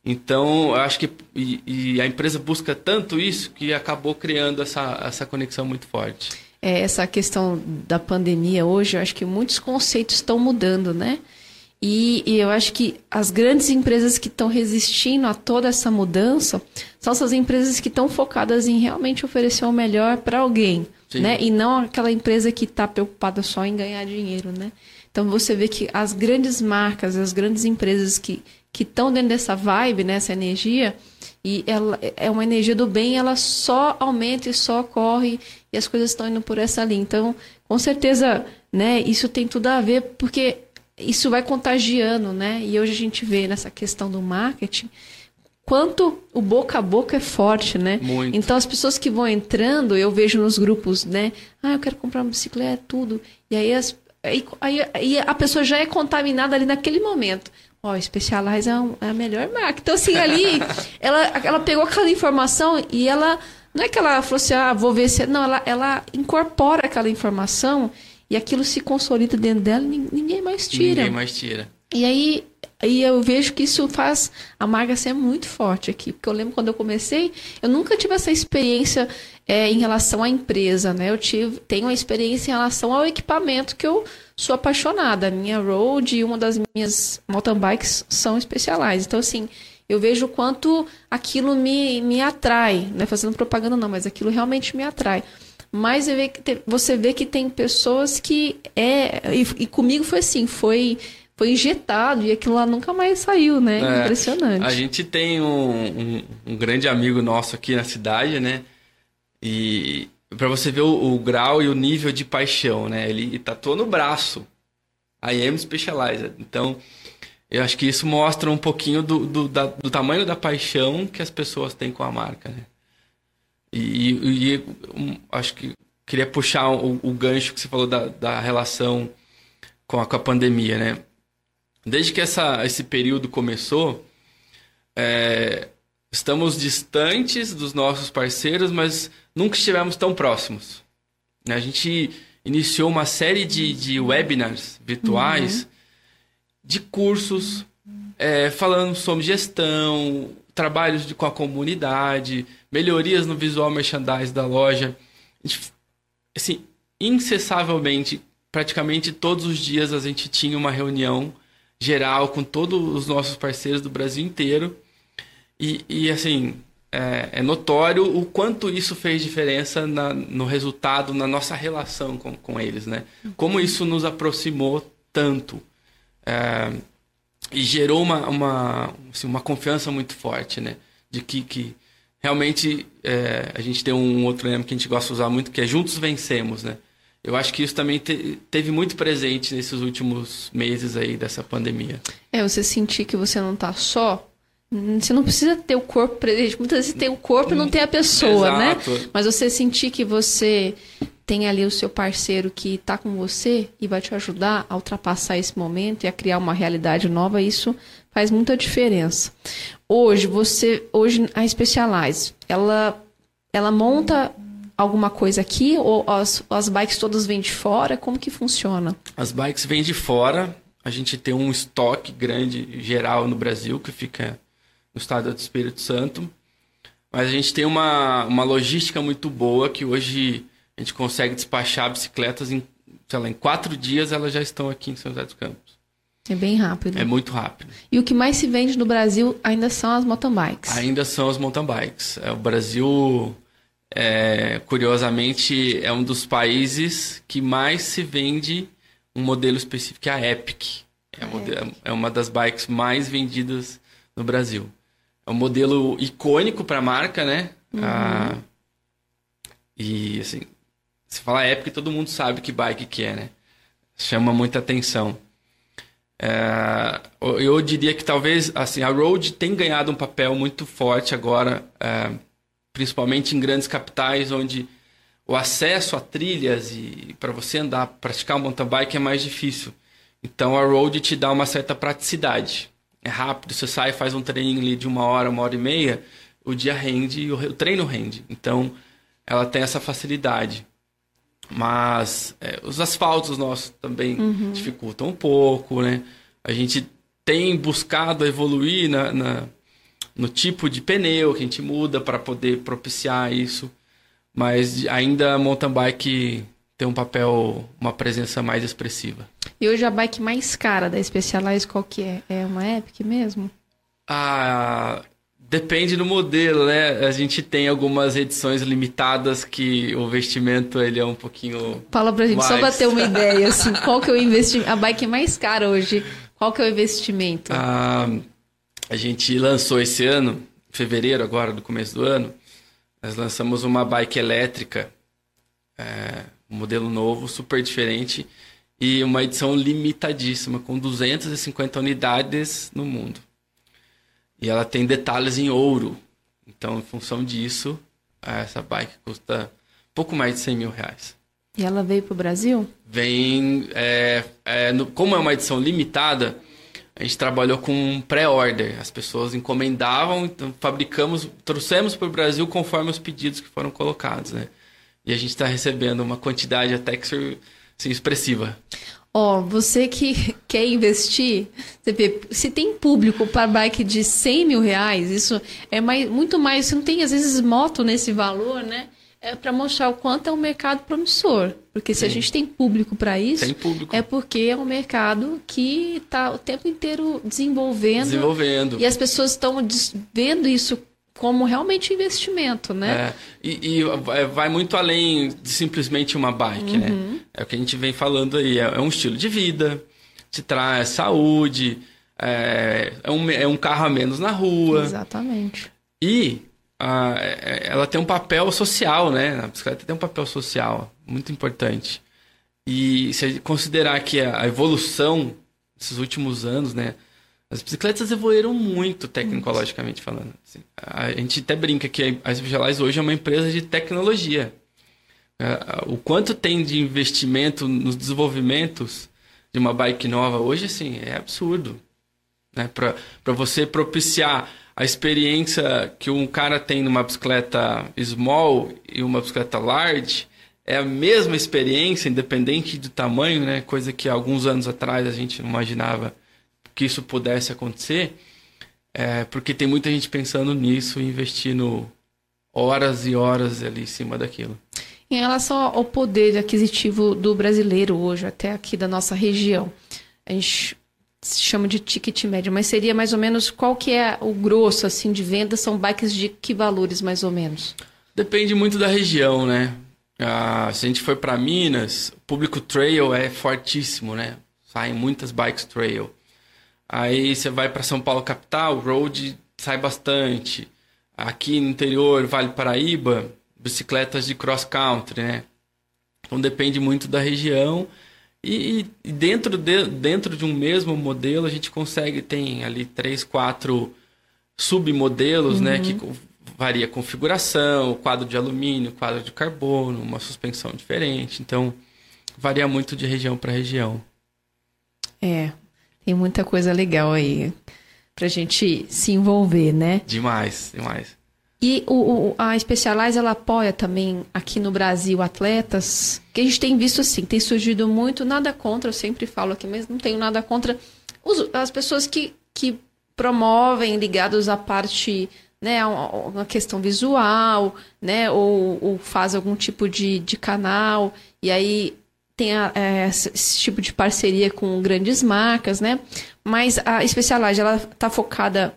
Então, eu acho que e, e, a empresa busca tanto isso que acabou criando essa, essa conexão muito forte. É, essa questão da pandemia hoje, eu acho que muitos conceitos estão mudando, né? E, e, eu acho que as grandes empresas que estão resistindo a toda essa mudança são essas empresas que estão focadas em realmente oferecer o melhor para alguém, Sim. né? E não aquela empresa que está preocupada só em ganhar dinheiro, né? Então você vê que as grandes marcas, as grandes empresas que que estão dentro dessa vibe, nessa né, energia, e ela é uma energia do bem, ela só aumenta e só corre e as coisas estão indo por essa linha. Então, com certeza, né? Isso tem tudo a ver porque isso vai contagiando, né? E hoje a gente vê nessa questão do marketing quanto o boca a boca é forte, né? Muito. Então as pessoas que vão entrando, eu vejo nos grupos, né? Ah, eu quero comprar uma bicicleta, tudo. E aí, as, aí, aí, a pessoa já é contaminada ali naquele momento. Ó, oh, Specialized é, um, é, a melhor marca. Então, assim, ali, ela, ela pegou aquela informação e ela. Não é que ela falou assim, ah, vou ver se. Não, ela, ela incorpora aquela informação e aquilo se consolida dentro dela e ninguém mais tira. Ninguém mais tira. E aí, aí eu vejo que isso faz a marca ser muito forte aqui. Porque eu lembro quando eu comecei, eu nunca tive essa experiência é, em relação à empresa, né? Eu tive, tenho uma experiência em relação ao equipamento que eu sou apaixonada. A minha Road e uma das minhas mountain bikes são especiais. Então, assim, eu vejo o quanto aquilo me, me atrai. Não é fazendo propaganda não, mas aquilo realmente me atrai. Mas você vê que tem pessoas que é. E, e comigo foi assim, foi foi injetado e aquilo lá nunca mais saiu, né? É, Impressionante. A gente tem um, um, um, grande amigo nosso aqui na cidade, né? E para você ver o, o, grau e o nível de paixão, né? Ele tatuou no braço. I am specialized. Então, eu acho que isso mostra um pouquinho do, do, da, do tamanho da paixão que as pessoas têm com a marca, né? E, e um, acho que queria puxar o, o, gancho que você falou da, da relação com a, com a pandemia, né? Desde que essa, esse período começou, é, estamos distantes dos nossos parceiros, mas nunca estivemos tão próximos. Né? A gente iniciou uma série de, de webinars virtuais uhum. de cursos é, falando sobre gestão, trabalhos de, com a comunidade, melhorias no visual merchandise da loja. Gente, assim, incessavelmente, praticamente todos os dias a gente tinha uma reunião geral com todos os nossos parceiros do Brasil inteiro. E, e assim, é, é, notório o quanto isso fez diferença na, no resultado, na nossa relação com, com eles, né? Como isso nos aproximou tanto. É, e gerou uma, uma, assim, uma confiança muito forte, né? De que, que realmente é, a gente tem um outro lema que a gente gosta de usar muito, que é juntos vencemos, né? Eu acho que isso também te, teve muito presente nesses últimos meses aí dessa pandemia. É, você sentir que você não está só. Você não precisa ter o corpo presente. Muitas vezes tem o corpo e não tem a pessoa, né? Exato. Mas você sentir que você tem ali o seu parceiro que está com você e vai te ajudar a ultrapassar esse momento e a criar uma realidade nova, isso faz muita diferença. Hoje, você, hoje a Specialize, ela, ela monta alguma coisa aqui ou as, as bikes todas vêm de fora? Como que funciona? As bikes vêm de fora. A gente tem um estoque grande geral no Brasil que fica no estado do Espírito Santo. Mas a gente tem uma, uma logística muito boa que hoje a gente consegue despachar bicicletas em, sei lá, em quatro dias elas já estão aqui em São José dos Campos. É bem rápido. É muito rápido. E o que mais se vende no Brasil ainda são as mountain bikes. Ainda são as mountain bikes. É, o Brasil, é, curiosamente, é um dos países que mais se vende um modelo específico, que é a Epic. É, a modelo- é uma das bikes mais vendidas no Brasil. É um modelo icônico para a marca, né? Ah, e assim, se falar Epic, todo mundo sabe que bike que é, né? Chama muita atenção. É, eu- eu diria que talvez assim a road tem ganhado um papel muito forte agora, é, principalmente em grandes capitais onde o acesso a trilhas e para você andar, praticar um mountain bike é mais difícil. Então a road te dá uma certa praticidade. É rápido, você sai, faz um treininho ali de uma hora, uma hora e meia, o dia rende e o, re- o treino rende. Então ela tem essa facilidade. Mas é, os asfaltos nossos também dificultam um pouco, né? A gente tem buscado evoluir na, na- no tipo de pneu que a gente muda para poder propiciar isso. Mas ainda a mountain bike tem um papel, uma presença mais expressiva. E hoje a bike mais cara da Specialized qual que é? É uma Epic mesmo? Ah, depende do modelo, né? A gente tem algumas edições limitadas que o vestimento ele é um pouquinho Fala pra gente, só pra mais. ter uma ideia, assim, qual que é o investimento? A bike mais cara hoje, qual que é o investimento? Ah, a gente lançou esse ano, em fevereiro agora, do começo do ano, nós lançamos uma bike elétrica, é, um modelo novo, super diferente, e uma edição limitadíssima, com 250 unidades no mundo. E ela tem detalhes em ouro. Então, em função disso, essa bike custa pouco mais de 100 mil reais E ela veio pro Brasil? vem. é, é, no- como é uma edição limitada, a gente trabalhou com pré-order. As pessoas encomendavam, então fabricamos, trouxemos para o Brasil conforme os pedidos que foram colocados, né? E a gente está recebendo uma quantidade até que assim, expressiva. Ó, você que quer investir, você vê, se tem público para bike de 100 mil reais, isso é mais, muito mais. Você não tem, às vezes, moto nesse valor, né? É para mostrar o quanto é um mercado promissor. Porque se a gente tem público para isso, público é porque é um mercado que está o tempo inteiro desenvolvendo. desenvolvendo. E as pessoas estão vendo isso como realmente investimento, né? É, e, e é, vai muito além de simplesmente uma bike, né? É o que a gente vem falando aí. É, é um estilo de vida, te traz saúde, é, é, um, é um carro a menos na rua. Exatamente. E é- é- ela tem um papel social, né? A bicicleta tem um papel social muito importante. E se considerar que a evolução desses últimos anos, né? As bicicletas evoluíram muito tecnologicamente falando. assim. A gente até brinca que a Specialized hoje é uma empresa de tecnologia. Ah, O quanto tem de investimento nos desenvolvimentos de uma bike nova hoje, assim, é absurdo né? Para você propiciar a experiência que um cara tem numa bicicleta small e uma bicicleta large, é a mesma experiência, independente do tamanho, né? Coisa que alguns anos atrás a gente não imaginava que isso pudesse acontecer, é, porque tem muita gente pensando nisso e investindo horas e horas ali em cima daquilo. Em relação ao poder aquisitivo do brasileiro hoje, até aqui da nossa região, a gente se chama de ticket médio, mas seria mais ou menos qual que é o grosso assim de venda? São bikes de que valores mais ou menos? Depende muito da região, né? Ah, se a gente for para Minas, o público trail é fortíssimo, né? Saem muitas bikes trail. Aí você vai para São Paulo capital, road sai bastante. Aqui no interior, Vale Paraíba, bicicletas de cross country, né? Então depende muito da região. E, e dentro, de, dentro de um mesmo modelo, a gente consegue, tem ali três, quatro submodelos, né? Que varia a configuração, quadro de alumínio, quadro de carbono, uma suspensão diferente. Então, varia muito de região para região. É, tem muita coisa legal aí pra gente se envolver, né? Demais, demais. E o, a Specialize, ela apoia também aqui no Brasil atletas, que a gente tem visto assim, tem surgido muito, nada contra, eu sempre falo aqui, mas não tenho nada contra os- as pessoas que, que promovem ligados à parte, né, uma questão visual, né, ou, ou faz algum tipo de, de canal, e aí tem a- é, esse tipo de parceria com grandes marcas, né? Mas a Specialized, ela tá focada,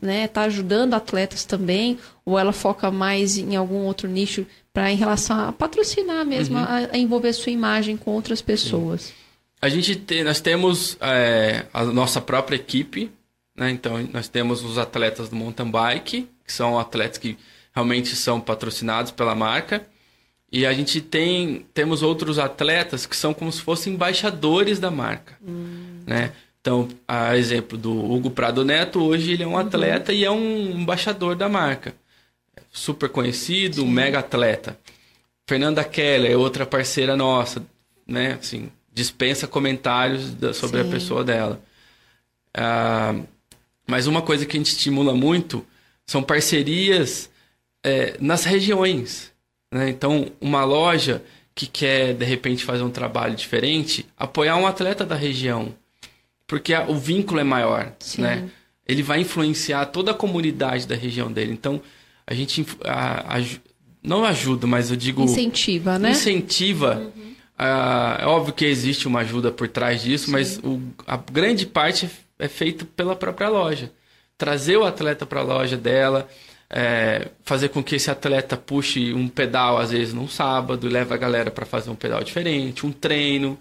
né? Tá ajudando atletas também, ou ela foca mais em algum outro nicho para em relação a patrocinar mesmo, a, a envolver sua imagem com outras pessoas. A gente tem, nós temos é, a nossa própria equipe, né? Então nós temos os atletas do mountain bike, que são atletas que realmente são patrocinados pela marca. E a gente tem temos outros atletas que são como se fossem embaixadores da marca, né? Então, a exemplo do Hugo Prado Neto, hoje ele é um atleta e é um embaixador da marca. Super conhecido, mega atleta. Fernanda Keller é outra parceira nossa, né? Assim, dispensa comentários da- sobre Sim. a pessoa dela. Ah, mas uma coisa que a gente estimula muito são parcerias é, nas regiões. né? Então, uma loja que quer, de repente, fazer um trabalho diferente, apoiar um atleta da região. Porque a- o vínculo é maior, Sim. né? Ele vai influenciar toda a comunidade da região dele. Então, a gente a- aju- não ajuda, mas eu digo Incentiva, né? incentiva. Ah, é óbvio que existe uma ajuda por trás disso, mas o- a grande parte é feita pela própria loja. Trazer o atleta para a loja dela, é, fazer com que esse atleta puxe um pedal, às vezes, num sábado, e leva a galera para fazer um pedal diferente, um treino.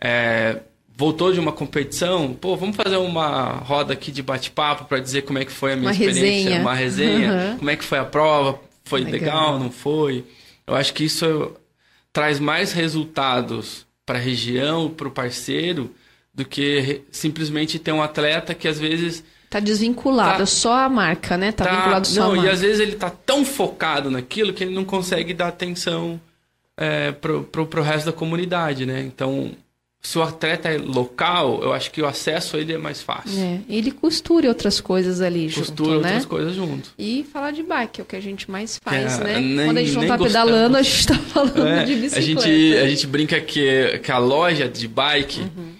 É, voltou de uma competição, pô, vamos fazer uma roda aqui de bate-papo para dizer como é que foi a minha Uma experiência, resenha. uma resenha, Uhum. como é que foi a prova, foi Legal. legal, não foi. Eu acho que isso traz mais resultados para a região, para o parceiro, do que simplesmente ter um atleta que às vezes Tá desvinculado, Tá. só a marca, né? Tá, vinculado só não, a e marca. às vezes ele tá tão focado naquilo que ele não consegue dar atenção é, pro, pro, pro resto da comunidade, né? Então, se o atleta é local, eu acho que o acesso a ele é mais fácil. É, ele costure outras coisas ali Costura junto, né? outras coisas junto. E falar de bike, é o que a gente mais faz, É, né? nem- Quando a gente não tá pedalando, a gostamos. gente tá falando É, de a, bicicleta. gente, a gente brinca que, que a loja de bike Uhum.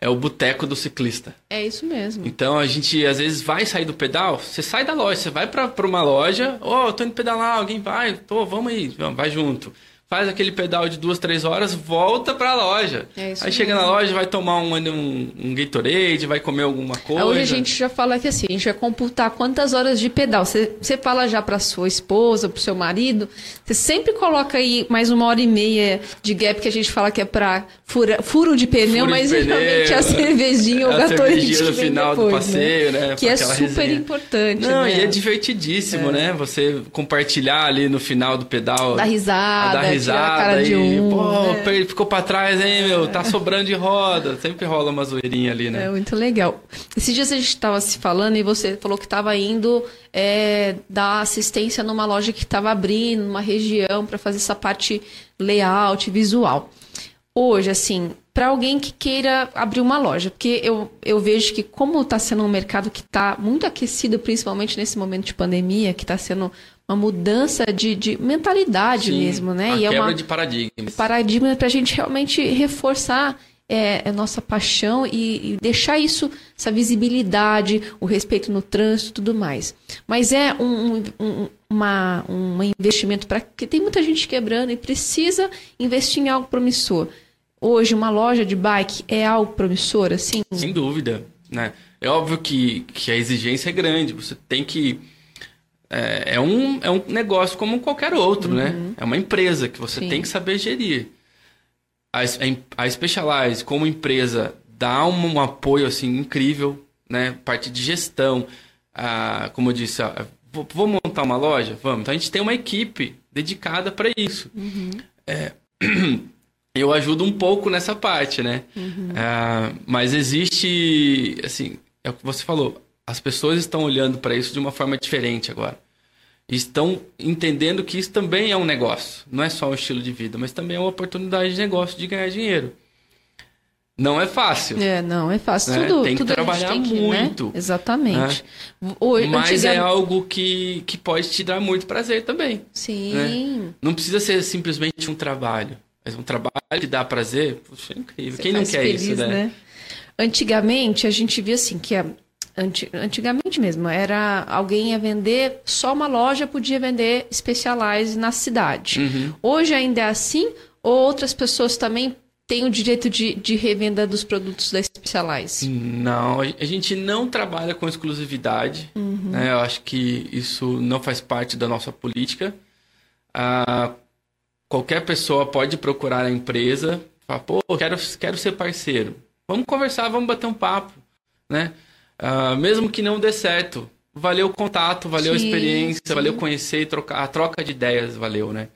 é o boteco do ciclista. É isso mesmo. Então a gente às vezes vai sair do pedal, você sai da loja, você vai pra, pra uma loja, ô, eu tô indo pedalar, alguém vai, tô, vamos aí, vai junto. Faz aquele pedal de duas, três horas, volta pra loja. É isso aí chega na loja, vai tomar um, um, um Gatorade, vai comer alguma coisa. Hoje a gente já fala que assim, a gente vai computar quantas horas de pedal. Você, você fala já pra sua esposa, pro seu marido, você sempre coloca aí mais uma hora e meia de gap que a gente fala que é pra fura, furo de pneu, Furo de mas pneu, geralmente é a cervejinha ou a o gatorade cervejinha no final do depois, passeio, né? Que é super resenha. importante, Não, né? e é divertidíssimo, né? Você compartilhar ali no final do pedal. Dar risada, dar tirar a risada e, um, pô, né? ficou pra trás, hein, meu? Tá sobrando de roda. Sempre rola uma zoeirinha ali, né? É muito legal. Esses dias a gente estava se falando e você falou que estava indo é, dar assistência numa loja que estava abrindo, numa região, para fazer essa parte layout, visual. Hoje, assim, para alguém que queira abrir uma loja, porque eu, eu vejo que como está sendo um mercado que está muito aquecido, principalmente nesse momento de pandemia, que está sendo uma mudança de, de mentalidade Sim, mesmo, né? E é quebra uma, de paradigmas. paradigma para a gente realmente reforçar é, a nossa paixão e, e deixar isso, essa visibilidade, o respeito no trânsito e tudo mais. Mas é um, um, um, uma, um investimento para. Porque tem muita gente quebrando e precisa investir em algo promissor. Hoje, uma loja de bike é algo promissor, assim? Sem dúvida, né? É óbvio que, que a exigência é grande. Você tem que... É, é um, é um negócio como qualquer outro, né? É uma empresa que você Sim. tem que saber gerir. A, a, a Specialized, como empresa, dá um, um apoio, assim, incrível, né? Parte de gestão. Ah, como eu disse, ah, vou, vou montar uma loja? Vamos. Então a gente tem uma equipe dedicada para isso. É, eu ajudo um pouco nessa parte, né? Ah, mas existe, assim, é o que você falou, as pessoas estão olhando para isso de uma forma diferente agora. Estão entendendo que isso também é um negócio. Não é só um estilo de vida, mas também é uma oportunidade de negócio de ganhar dinheiro. Não é fácil. É, não, é fácil. Né? Tudo, Tem que tudo trabalhar tem que, né? muito. Exatamente. Hoje, Mas é antigamente- algo que, que pode te dar muito prazer também. Sim. Não precisa ser simplesmente um trabalho. Mas um trabalho que dá prazer, puxa, é incrível. Você Quem não quer feliz, isso, né? Antigamente, a gente via assim, que a- antigamente mesmo, era alguém ia vender, só uma loja podia vender Specialized na cidade. Uhum. Hoje ainda é assim, ou outras pessoas também têm o direito de, de revenda dos produtos da Specialized? Não, a gente não trabalha com exclusividade. Uhum. né? Eu acho que isso não faz parte da nossa política. Ah, qualquer pessoa pode procurar a empresa, falar, pô, quero, quero ser parceiro. Vamos conversar, vamos bater um papo, né? Ah, mesmo que não dê certo, valeu o contato, valeu a Sim, experiência, sim. valeu conhecer e trocar, a troca de ideias valeu, né?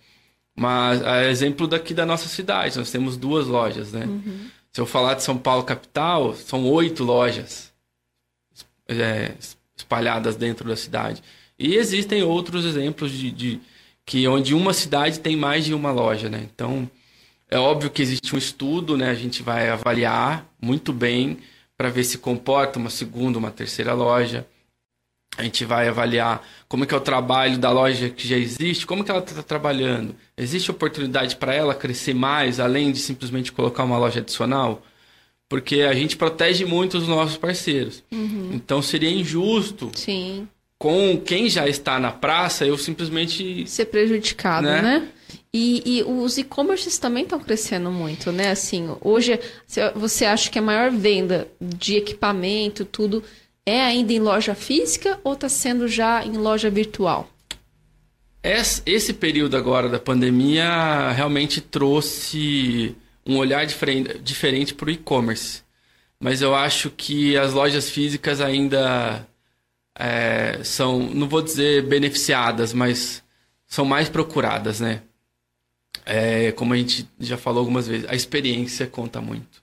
Mas a exemplo daqui da nossa cidade, nós temos duas lojas, né? Uhum. Se eu falar de São Paulo capital, são oito lojas é, espalhadas dentro da cidade. E existem outros exemplos de, de que onde uma cidade tem mais de uma loja, né? Então é óbvio que existe um estudo, né? A gente vai avaliar muito bem para ver se comporta uma segunda, uma terceira loja. A gente vai avaliar como é que é o trabalho da loja que já existe, como que ela está trabalhando. Existe oportunidade para ela crescer mais, além de simplesmente colocar uma loja adicional? Porque a gente protege muito os nossos parceiros. Então seria injusto Sim. com quem já está na praça eu simplesmente Ser prejudicado, Né? né? E, e os e-commerces também estão crescendo muito, né? Assim, hoje você acha que a maior venda de equipamento, tudo, é ainda em loja física ou está sendo já em loja virtual? Esse período agora da pandemia realmente trouxe um olhar diferen- diferente para o e-commerce. Mas eu acho que as lojas físicas ainda é, são, não vou dizer beneficiadas, mas são mais procuradas, né? É, como a gente já falou algumas vezes, a experiência conta muito.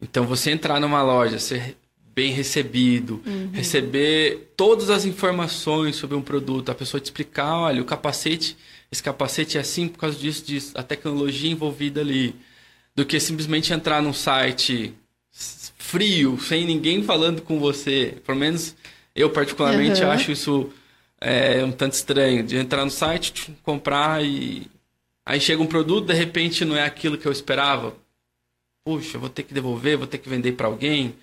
Então, você entrar numa loja, ser bem recebido, receber todas as informações sobre um produto, a pessoa te explicar, olha, o capacete, esse capacete é assim por causa disso, disso, a tecnologia envolvida ali, do que simplesmente entrar num site frio, sem ninguém falando com você. Pelo menos eu particularmente Uhum. acho isso é, um tanto estranho, de entrar no site, comprar e aí chega um produto, de repente não é aquilo que eu esperava. Puxa, vou ter que devolver, vou ter que vender para alguém.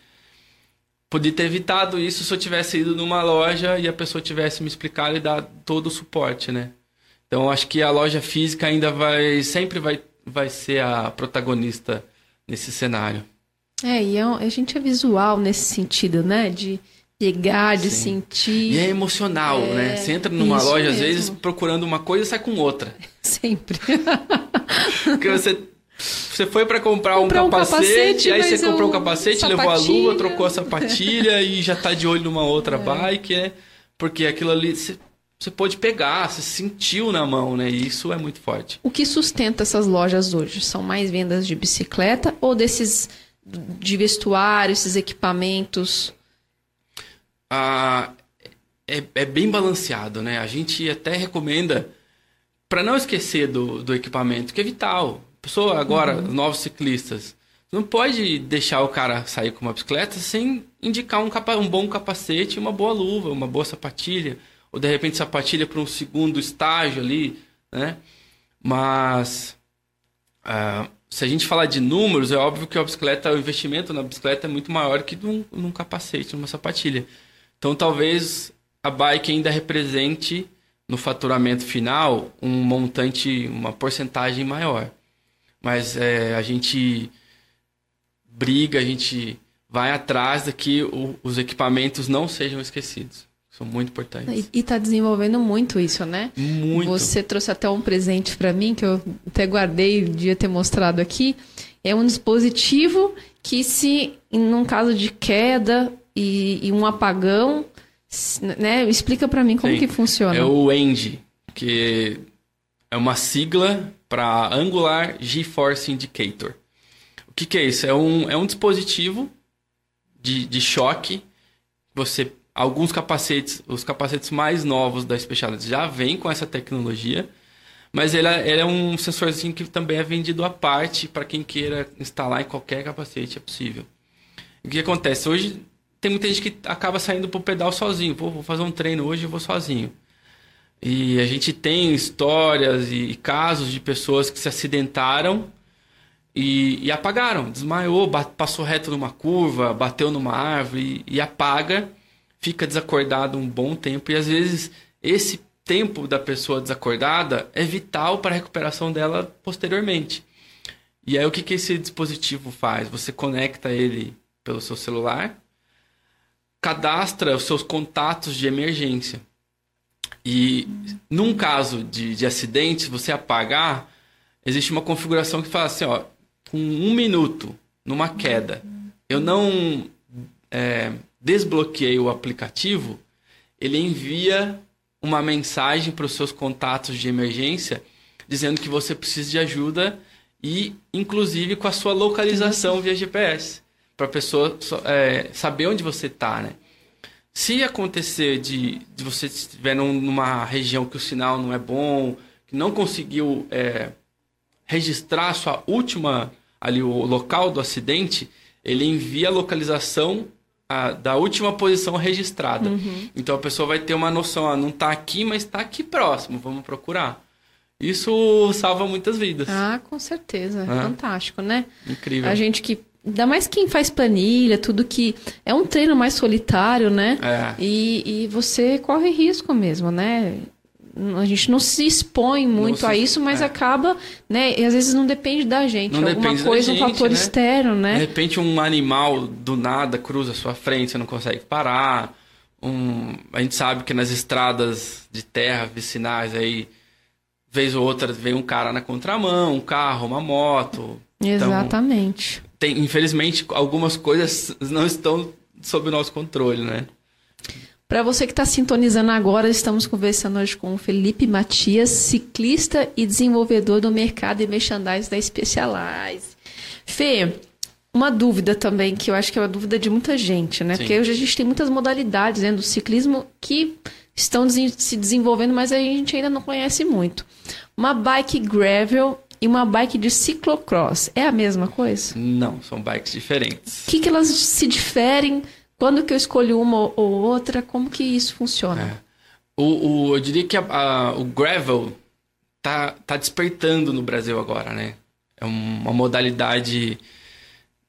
Podia ter evitado isso se eu tivesse ido numa loja e a pessoa tivesse me explicado e dado todo o suporte, né? Então acho que a loja física ainda vai sempre vai, vai ser a protagonista nesse cenário. É, e é a gente é visual nesse sentido, né? De pegar, de Sim. sentir. E é emocional, É, né? Você entra numa loja, às mesmo. vezes, procurando uma coisa e sai com outra. Sempre. Porque você, você foi para comprar Comprar um um capacete, capacete, aí você comprou o eu- capacete, levou a luva, sapatilha. trocou a sapatilha e já tá de olho numa outra bike, né? Porque aquilo ali você, você pôde pegar, você sentiu na mão, né? E isso é muito forte. O que sustenta essas lojas hoje? São mais vendas de bicicleta ou desses de vestuário, esses equipamentos? Ah, é, é bem balanceado, né? A gente até recomenda para não esquecer do, do equipamento, que é vital. Pessoa agora, novos ciclistas, não pode deixar o cara sair com uma bicicleta sem indicar um, capa, um bom capacete, uma boa luva, uma boa sapatilha, ou de repente sapatilha para um segundo estágio ali, né? Mas ah, se a gente falar de números, é óbvio que a bicicleta, o investimento na bicicleta é muito maior que num, num capacete, numa sapatilha. Então talvez a bike ainda represente no faturamento final um montante, uma porcentagem maior. Mas é, a gente briga, a gente vai atrás de que o- os equipamentos não sejam esquecidos. São muito importantes. E está desenvolvendo muito isso, né? Muito. Você trouxe até um presente para mim que eu até guardei, devia ter mostrado aqui. É um dispositivo que se, em um caso de queda, e, e um apagão, né? Explica para mim como Sim. que funciona. É o ENGE, que é uma sigla para Angular GeForce Indicator. O que, que é isso? É um, é um dispositivo de, de choque. Você, alguns capacetes, os capacetes mais novos da Specialty já vêm com essa tecnologia, mas ele é, ele é um sensorzinho que também é vendido à parte para quem queira instalar em qualquer capacete, é possível. O que acontece? Hoje tem muita gente que acaba saindo pro pedal sozinho. Pô, vou fazer um treino hoje, eu vou sozinho. E a gente tem histórias e, e casos de pessoas que se acidentaram e, e apagaram. Desmaiou, ba- passou reto numa curva, bateu numa árvore e, e apaga, fica desacordado um bom tempo. E às vezes esse tempo da pessoa desacordada é vital para a recuperação dela posteriormente. E aí o que, que esse dispositivo faz? Você conecta ele pelo seu celular, cadastra os seus contatos de emergência. E num caso de, de acidente, você apagar, existe uma configuração que fala assim, ó, com um minuto numa queda, eu não é, desbloqueei o aplicativo, ele envia uma mensagem para os seus contatos de emergência dizendo que você precisa de ajuda e, inclusive, com a sua localização via GPS para a pessoa so- é, saber onde você está, né? Se acontecer de, de você estiver num- numa região que o sinal não é bom, que não conseguiu é, registrar a sua última ali o local do acidente, ele envia a localização a- da última posição registrada. Então a pessoa vai ter uma noção, ah, não está aqui, mas está aqui próximo, vamos procurar. Isso salva muitas vidas. Ah, com certeza. Ah. Fantástico, né? Incrível. A gente que. Ainda mais quem faz planilha, tudo que. É um treino mais solitário, né? É. E, e você corre risco mesmo, né? A gente não se expõe muito se- a isso, mas é. acaba, né? E às vezes não depende da gente. Não Alguma coisa, um gente, fator né? externo, De né? repente um animal do nada cruza a sua frente, você não consegue parar. Um, a gente sabe que nas estradas de terra vicinais aí, vez ou outra, vem um cara na contramão, um carro, uma moto. Então, Exatamente. Tem, infelizmente, algumas coisas não estão sob o nosso controle, né? Para você que está sintonizando agora, estamos conversando hoje com o Felipe Matias, ciclista e desenvolvedor do mercado e merchandising da Specialize. Fê, uma dúvida também, que eu acho que é uma dúvida de muita gente, né? Sim. Porque hoje a gente tem muitas modalidades né, do ciclismo que estão se desenvolvendo, mas a gente ainda não conhece muito. Uma bike gravel e uma bike de ciclocross, é a mesma coisa? Não, são bikes diferentes. O que, que elas se diferem? Quando que eu escolho uma ou- ou outra? Como que isso funciona? É. O, o- eu diria que a- a- o gravel tá, tá despertando no Brasil agora, né? É uma modalidade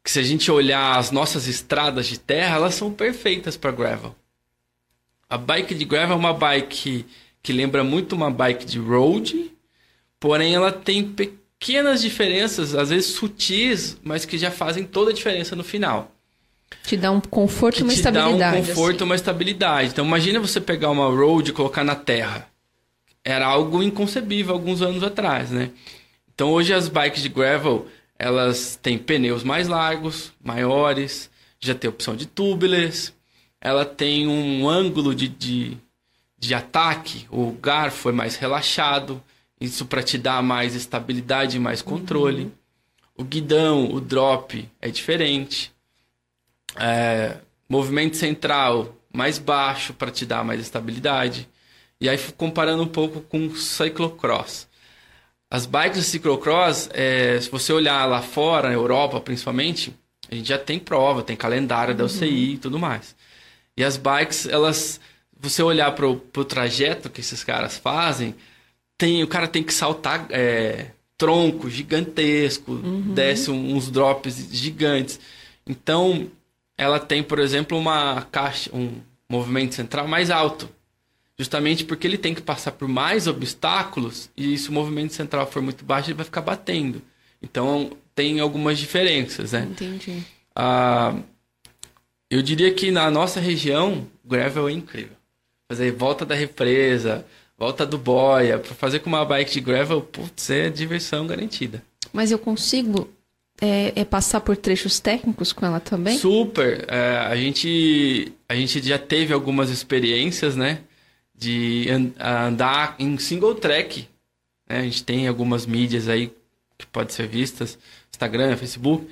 que se a gente olhar as nossas estradas de terra, elas são perfeitas para gravel. A bike de gravel é uma bike que lembra muito uma bike de road, porém ela tem pequenas diferenças, às vezes sutis, mas que já fazem toda a diferença no final Te dá um conforto e uma te estabilidade. dá um conforto, assim. uma estabilidade. Então imagina você pegar uma road e colocar na terra. Era algo inconcebível alguns anos atrás, né? Então hoje as bikes de gravel, elas têm pneus mais largos, maiores, já tem opção de tubeless, ela tem um ângulo de, de, de ataque, o garfo é mais relaxado, isso para te dar mais estabilidade e mais controle. O guidão, o drop é diferente é, movimento central mais baixo para te dar mais estabilidade. E aí comparando um pouco com o cyclocross. As bikes de cyclocross, é, se você olhar lá fora, na Europa principalmente, a gente já tem prova, tem calendário da UCI e tudo mais. E as bikes, elas, você olhar para o trajeto que esses caras fazem, tem, o cara tem que saltar é, tronco gigantesco, desce um- uns drops gigantes. Então, ela tem, por exemplo, uma caixa, um movimento central mais alto. Justamente porque ele tem que passar por mais obstáculos e se o movimento central for muito baixo, ele vai ficar batendo. Então, tem algumas diferenças, né? Entendi. Ah, eu diria que na nossa região, gravel é incrível. Fazer volta da represa, volta do boia, para fazer com uma bike de gravel, putz, é diversão garantida. Mas eu consigo é, é passar por trechos técnicos com ela também? Super. É, a, gente, a gente já teve algumas experiências, né? De an- andar em single track. né? A gente tem algumas mídias aí que podem ser vistas. Instagram, Facebook.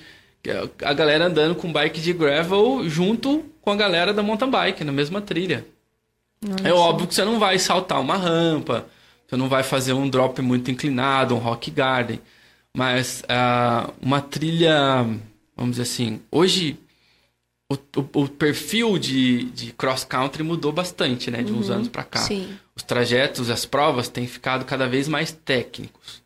A galera andando com bike de gravel junto com a galera da mountain bike, na mesma trilha. É óbvio que você não vai saltar uma rampa, você não vai fazer um drop muito inclinado, um rock garden, mas ah, uma trilha, vamos dizer assim, hoje o, o- o perfil de, de cross country mudou bastante, né, de uns anos para cá. Sim. Os trajetos, as provas têm ficado cada vez mais técnicos,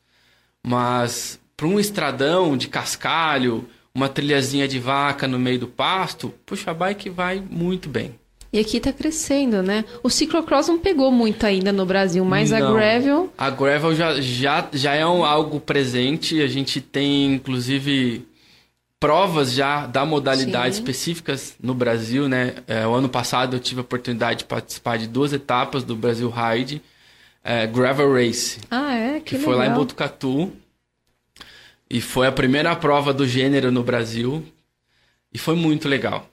mas para um estradão de cascalho, uma trilhazinha de vaca no meio do pasto, puxa, a bike vai muito bem. E aqui tá crescendo, né? O ciclocross não pegou muito ainda no Brasil, mas a Não. gravel... A gravel já, já, já é um, algo presente. A gente tem, inclusive, provas já da modalidade Sim. específicas no Brasil, né? É, o ano passado eu tive a oportunidade de participar de duas etapas do Brasil Ride é, Gravel Race, Ah, é? que, Que, foi lá em legal. Botucatu. E foi a primeira prova do gênero no Brasil. E foi muito legal.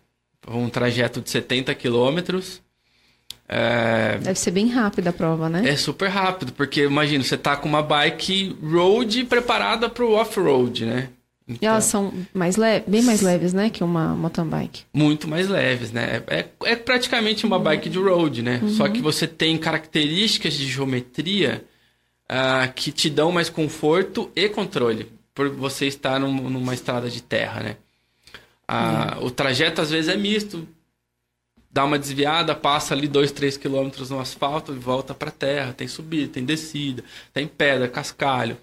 Um trajeto de 70 quilômetros. É, Deve ser bem rápida a prova, né? é super rápido, porque imagina, você tá com uma bike road preparada para o off-road, né? E Então, elas são mais le... bem mais leves, né? Que uma mountain bike. muito mais leves, né? É, é praticamente uma bike de road, né? Só que você tem características de geometria ah, que te dão mais conforto e controle, por você estar num- numa estrada de terra, né? Ah, O trajeto às vezes é misto, dá uma desviada, passa ali 2, 3 quilômetros no asfalto e volta para terra. Tem subida, tem descida, tem pedra, cascalho.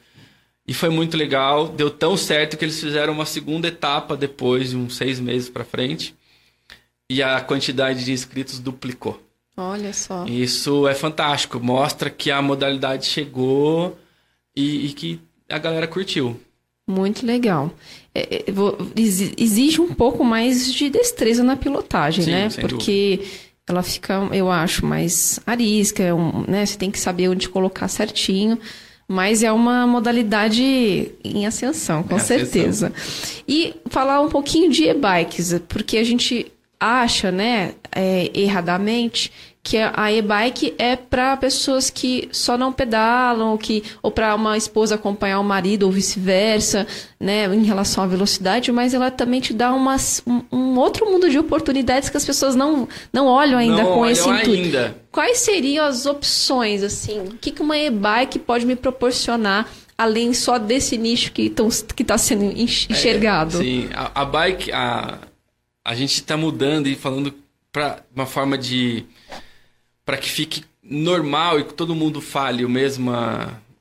E foi muito legal. Deu tão certo que eles fizeram uma segunda etapa depois de uns seis meses para frente. E a quantidade de inscritos duplicou. Olha só. Isso é fantástico. Mostra que a modalidade chegou e, e que a galera curtiu. Muito legal. É, é, exige um pouco mais de destreza na pilotagem, Sim, né? Porque ela fica, eu acho, mais arisca, é um- né? Você tem que saber onde colocar certinho. Mas é uma modalidade em ascensão, com ascensão. certeza. E falar um pouquinho de e-bikes, porque a gente acha, né, é, erradamente, que a e-bike é para pessoas que só não pedalam, ou, que, ou para uma esposa acompanhar o marido, ou vice-versa, né, em relação à velocidade, mas ela também te dá umas, um, um outro mundo de oportunidades que as pessoas não, não olham ainda Não com olham esse intuito. ainda. Quais seriam as opções, assim? O que, que uma e-bike pode me proporcionar, além só desse nicho que está sendo enx- enxergado? É, Sim, a, a bike, a, a gente está mudando e falando para uma forma de. Para que fique normal e que todo mundo fale o mesmo.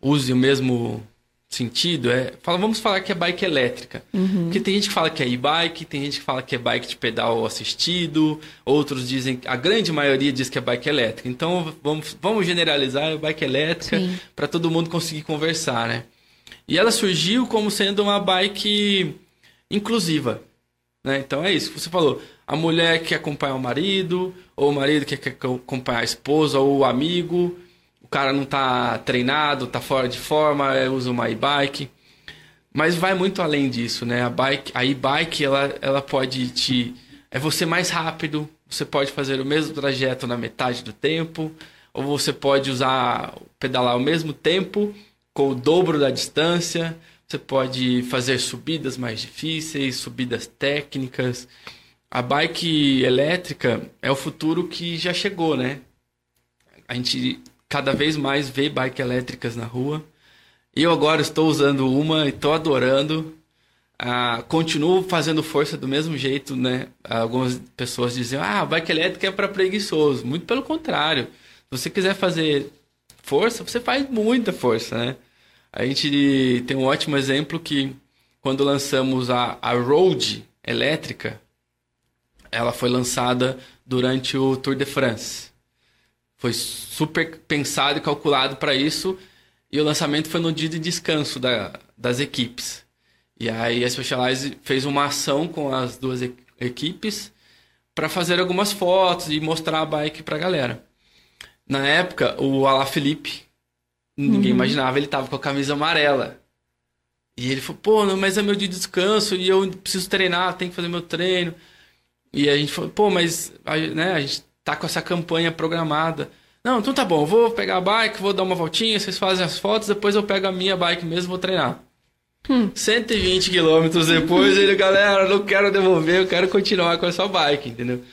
use o mesmo sentido. É, fala, vamos falar que é bike elétrica. Porque tem gente que fala que é e-bike, tem gente que fala que é bike de pedal assistido, outros dizem. a grande maioria diz que é bike elétrica. Então vamos, vamos generalizar é bike elétrica para todo mundo conseguir conversar, né? E ela surgiu como sendo uma bike inclusiva. Né? Então é isso que você falou. A mulher quer acompanhar o marido, ou o marido quer, quer acompanhar a esposa ou o amigo. O cara não tá treinado, tá fora de forma, é, usa uma e-bike. Mas vai muito além disso, né? A bike, a e-bike, ela, ela pode te é você mais rápido, você pode fazer o mesmo trajeto na metade do tempo, ou você pode usar pedalar ao mesmo tempo com o dobro da distância. Você pode fazer subidas mais difíceis, subidas técnicas. A bike elétrica é o futuro que já chegou, né? A gente cada vez mais vê bike elétricas na rua. Eu agora estou usando uma e estou adorando. Ah, continuo fazendo força do mesmo jeito, né? Algumas pessoas dizem, ah, bike elétrica é para preguiçoso. Muito pelo contrário. Se você quiser fazer força, você faz muita força, né? A gente tem um ótimo exemplo que quando lançamos a, a Road elétrica, ela foi lançada durante o Tour de France. Foi super pensado e calculado para isso. E o lançamento foi no dia de descanso da, das equipes. E aí a Specialized fez uma ação com as duas equipes para fazer algumas fotos e mostrar a bike para a galera. Na época, o Alaphilippe, ninguém imaginava, ele tava com a camisa amarela. E ele falou, pô, não, mas é meu dia de descanso e eu preciso treinar, tenho que fazer meu treino. E a gente falou, pô, mas a, né, a gente tá com essa campanha programada. Não, então tá bom, vou pegar a bike, vou dar uma voltinha, vocês fazem as fotos, depois eu pego a minha bike mesmo vou treinar. Hum. 120 quilômetros depois, ele, galera, não quero devolver, eu quero continuar com essa bike, entendeu?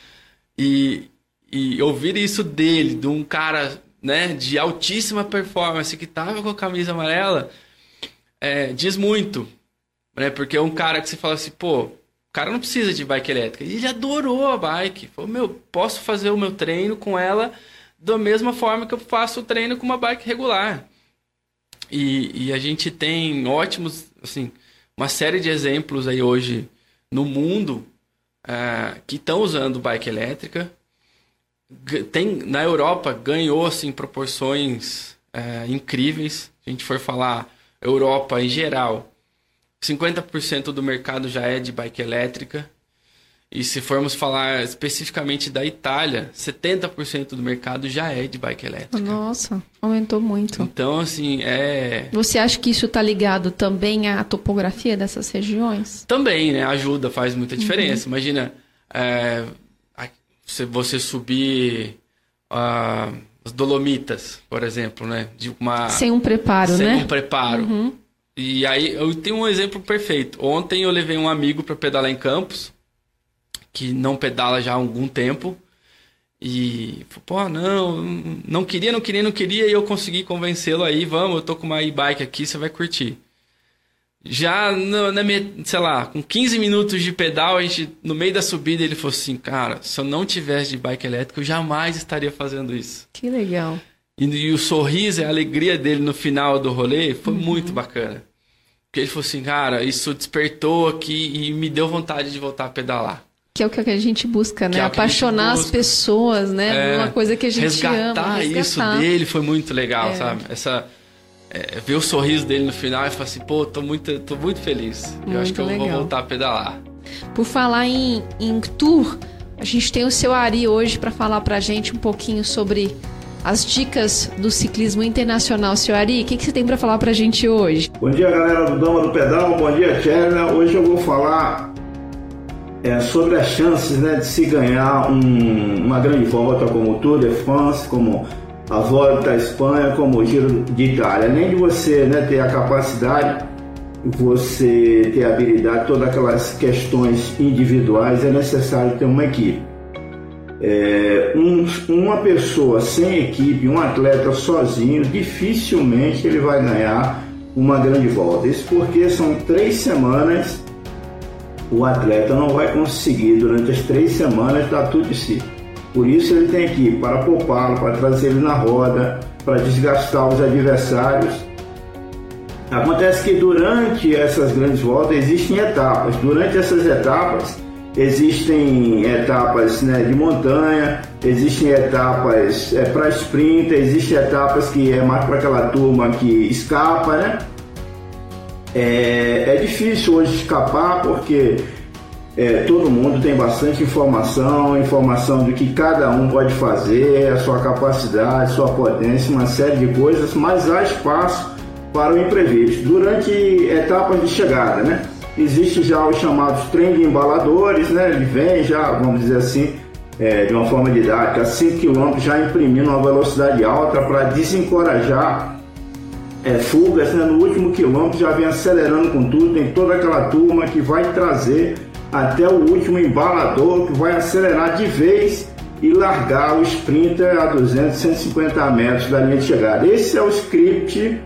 E, e ouvir isso dele, de um cara né, de altíssima performance que tava com a camisa amarela, é, diz muito. Né? Porque é um cara que você fala assim, pô, o cara não precisa de bike elétrica. E ele adorou a bike. Falou, meu, posso fazer o meu treino com ela da mesma forma que eu faço o treino com uma bike regular. E, e a gente tem ótimos, assim, uma série de exemplos aí hoje no mundo uh, que estão usando bike elétrica. Tem, na Europa ganhou assim proporções uh, incríveis. A gente for falar Europa em geral, 50% do mercado já é de bike elétrica. E se formos falar especificamente da Itália, 70% do mercado já é de bike elétrica. Nossa, aumentou muito. Então, assim, é. Você acha que isso está ligado também à topografia dessas regiões? Também, né? Ajuda, faz muita diferença. Uhum. Imagina, é, se você subir. Uh, as Dolomitas, por exemplo, né? De uma, sem um preparo, sem né? Sem um preparo. Uhum. E aí eu tenho um exemplo perfeito. Ontem eu levei um amigo para pedalar em Campos, que não pedala já há algum tempo. E, pô, não, não queria, não queria, não queria, e eu consegui convencê-lo aí, vamos, eu tô com uma e-bike aqui, você vai curtir. Já na minha, sei lá, com 15 minutos de pedal, a gente, no meio da subida, ele falou assim: Cara, se eu não tivesse de bike elétrica, eu jamais estaria fazendo isso. Que legal. E, e o sorriso e a alegria dele no final do rolê foi uhum. muito bacana. Porque ele falou assim: Cara, isso despertou aqui e me deu vontade de voltar a pedalar. Que é o que a gente busca, né? É Apaixonar as pessoas, né? É, Uma coisa que a gente resgatar ama. Resgatar isso dele foi muito legal, é. sabe? Essa é, ver o sorriso dele no final e falar assim, pô, tô muito, tô muito feliz. Muito eu acho que eu legal. vou voltar a pedalar. Por falar em, em tour, a gente tem o seu Ari hoje para falar pra gente um pouquinho sobre as dicas do ciclismo internacional. Seu Ari, o que, que você tem para falar pra gente hoje? Bom dia, galera do Dama do Pedal. Bom dia, Tcherna. Hoje eu vou falar é, sobre as chances né, de se ganhar um, uma grande volta como o Tour de France, como a volta à Espanha como o Giro de Itália. Além de você né, ter a capacidade, você ter a habilidade, todas aquelas questões individuais, é necessário ter uma equipe. É, um, uma pessoa sem equipe, um atleta sozinho, dificilmente ele vai ganhar uma grande volta. Isso porque são três semanas, o atleta não vai conseguir durante as três semanas dar tudo de si. Por isso ele tem que ir para poupá-lo, para trazer ele na roda, para desgastar os adversários. Acontece que durante essas grandes voltas existem etapas. Durante essas etapas existem etapas né, de montanha, existem etapas é, para sprint, existem etapas que é mais para aquela turma que escapa, né? É, é difícil hoje escapar porque é, todo mundo tem bastante informação, informação do que cada um pode fazer, a sua capacidade, sua potência, uma série de coisas, mas há espaço para o imprevisto. Durante etapas de chegada, né? Existe já os chamados trem de embaladores, né? Ele vem já, vamos dizer assim, é, de uma forma didática, a 5 km já imprimindo uma velocidade alta para desencorajar é, fugas, né? No último quilômetro já vem acelerando com tudo, tem toda aquela turma que vai trazer até o último embalador que vai acelerar de vez e largar o sprinter a 200, 150 metros da linha de chegada. Esse é o script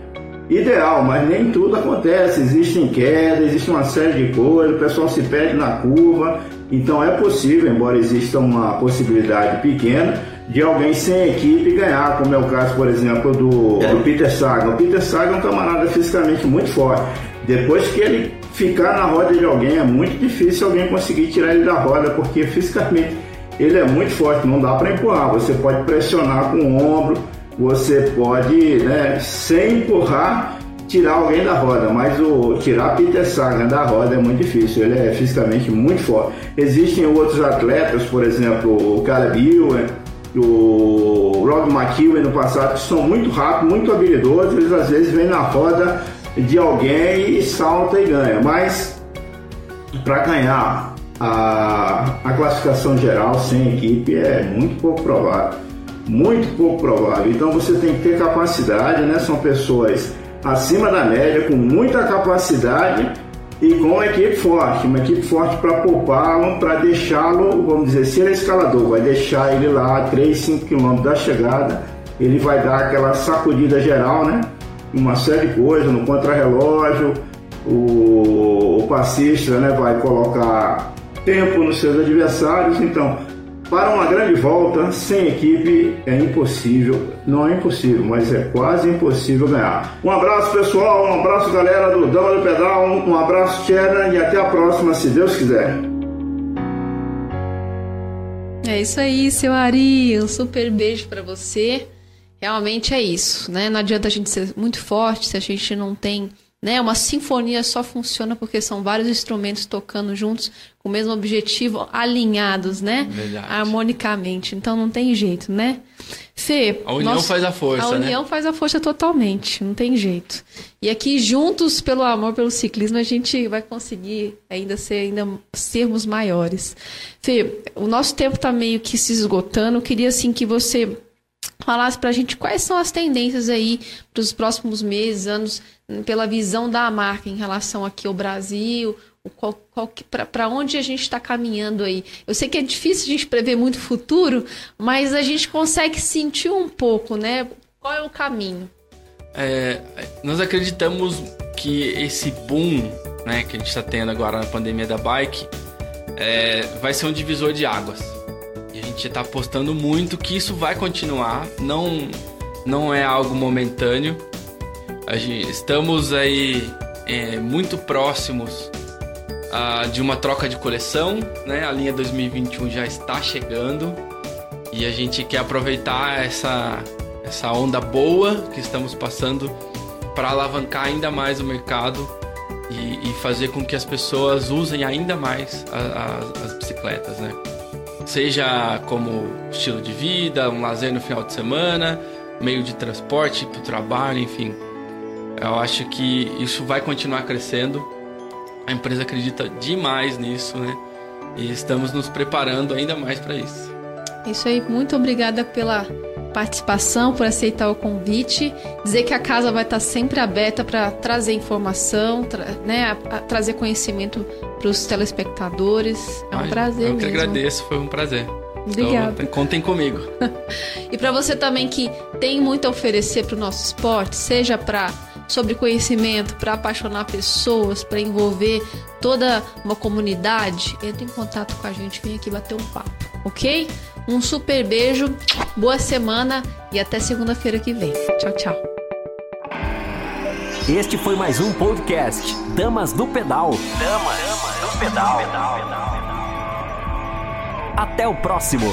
ideal, mas nem tudo acontece. Existem quedas, existe uma série de coisas, o pessoal se perde na curva. Então é possível, embora exista uma possibilidade pequena, de alguém sem equipe ganhar, como é o caso, por exemplo, do, do Peter Sagan. O Peter Sagan é um camarada fisicamente muito forte. Depois que ele ficar na roda de alguém é muito difícil alguém conseguir tirar ele da roda, porque fisicamente ele é muito forte, não dá para empurrar. Você pode pressionar com o ombro, você pode, né, sem empurrar, tirar alguém da roda, mas o tirar Peter Sagan da roda é muito difícil, ele é fisicamente muito forte. Existem outros atletas, por exemplo, o Caleb Ewan, o Rob McEwen no passado, que são muito rápidos, muito habilidosos, eles às vezes vêm na roda de alguém e salta e ganha. Mas para ganhar a, a classificação geral sem equipe é muito pouco provável. Muito pouco provável. Então você tem que ter capacidade, né? São pessoas acima da média, com muita capacidade e com uma equipe forte, uma equipe forte para poupá-lo, para deixá-lo, vamos dizer, se ele é escalador, vai deixar ele lá 3, 5 quilômetros da chegada, ele vai dar aquela sacudida geral, né? Uma série de coisas no contrarrelógio, o, o passista né, vai colocar tempo nos seus adversários, então para uma grande volta, sem equipe é impossível, não é impossível, mas é quase impossível ganhar. Um abraço pessoal, um abraço galera do Dama do Pedal, um abraço Tcherna e até a próxima, se Deus quiser. É isso aí, seu Ari, um super beijo para você. Realmente é isso, né? Não adianta a gente ser muito forte se a gente não tem né? Uma sinfonia só funciona porque são vários instrumentos tocando juntos o mesmo objetivo, alinhados, né? Verdade. Harmonicamente. Então não tem jeito, né? Fê, a união faz a força, A união né? faz a força totalmente, não tem jeito. E aqui juntos pelo amor pelo ciclismo a gente vai conseguir ainda ser ainda sermos maiores. Fê, o nosso tempo está meio que se esgotando. Eu queria assim que você falasse para a gente quais são as tendências aí para os próximos meses, anos, pela visão da marca em relação aqui ao Brasil, para onde a gente está caminhando aí. Eu sei que é difícil a gente prever muito o futuro, mas a gente consegue sentir um pouco, né? Qual é o caminho? É, nós acreditamos que esse boom né, que a gente está tendo agora na pandemia da bike é, vai ser um divisor de águas gente está apostando muito que isso vai continuar, não, não é algo momentâneo. Gente, estamos aí é, muito próximos uh, de uma troca de coleção, né? A linha 2021 já está chegando e a gente quer aproveitar essa, essa onda boa que estamos passando para alavancar ainda mais o mercado e, e, fazer com que as pessoas usem ainda mais a, a, as bicicletas, né? seja como estilo de vida, um lazer no final de semana, meio de transporte para o trabalho, enfim. Eu acho que isso vai continuar crescendo. A empresa acredita demais nisso, né? E estamos nos preparando ainda mais para isso. Isso aí, muito obrigada pela participação, por aceitar o convite. Dizer que a casa vai estar sempre aberta para trazer informação, tra né, a, a trazer conhecimento para os telespectadores. É um Ai, prazer. Eu que mesmo. agradeço, foi um prazer. Obrigada. Então, contem comigo. e para você também que tem muito a oferecer para o nosso esporte, seja para sobre conhecimento, para apaixonar pessoas, para envolver toda uma comunidade, entre em contato com a gente, vem aqui bater um papo, ok? Um super beijo, boa semana e até segunda-feira que vem. Tchau, tchau. Este foi mais um podcast Damas do Pedal. Damas do Pedal. Até o próximo.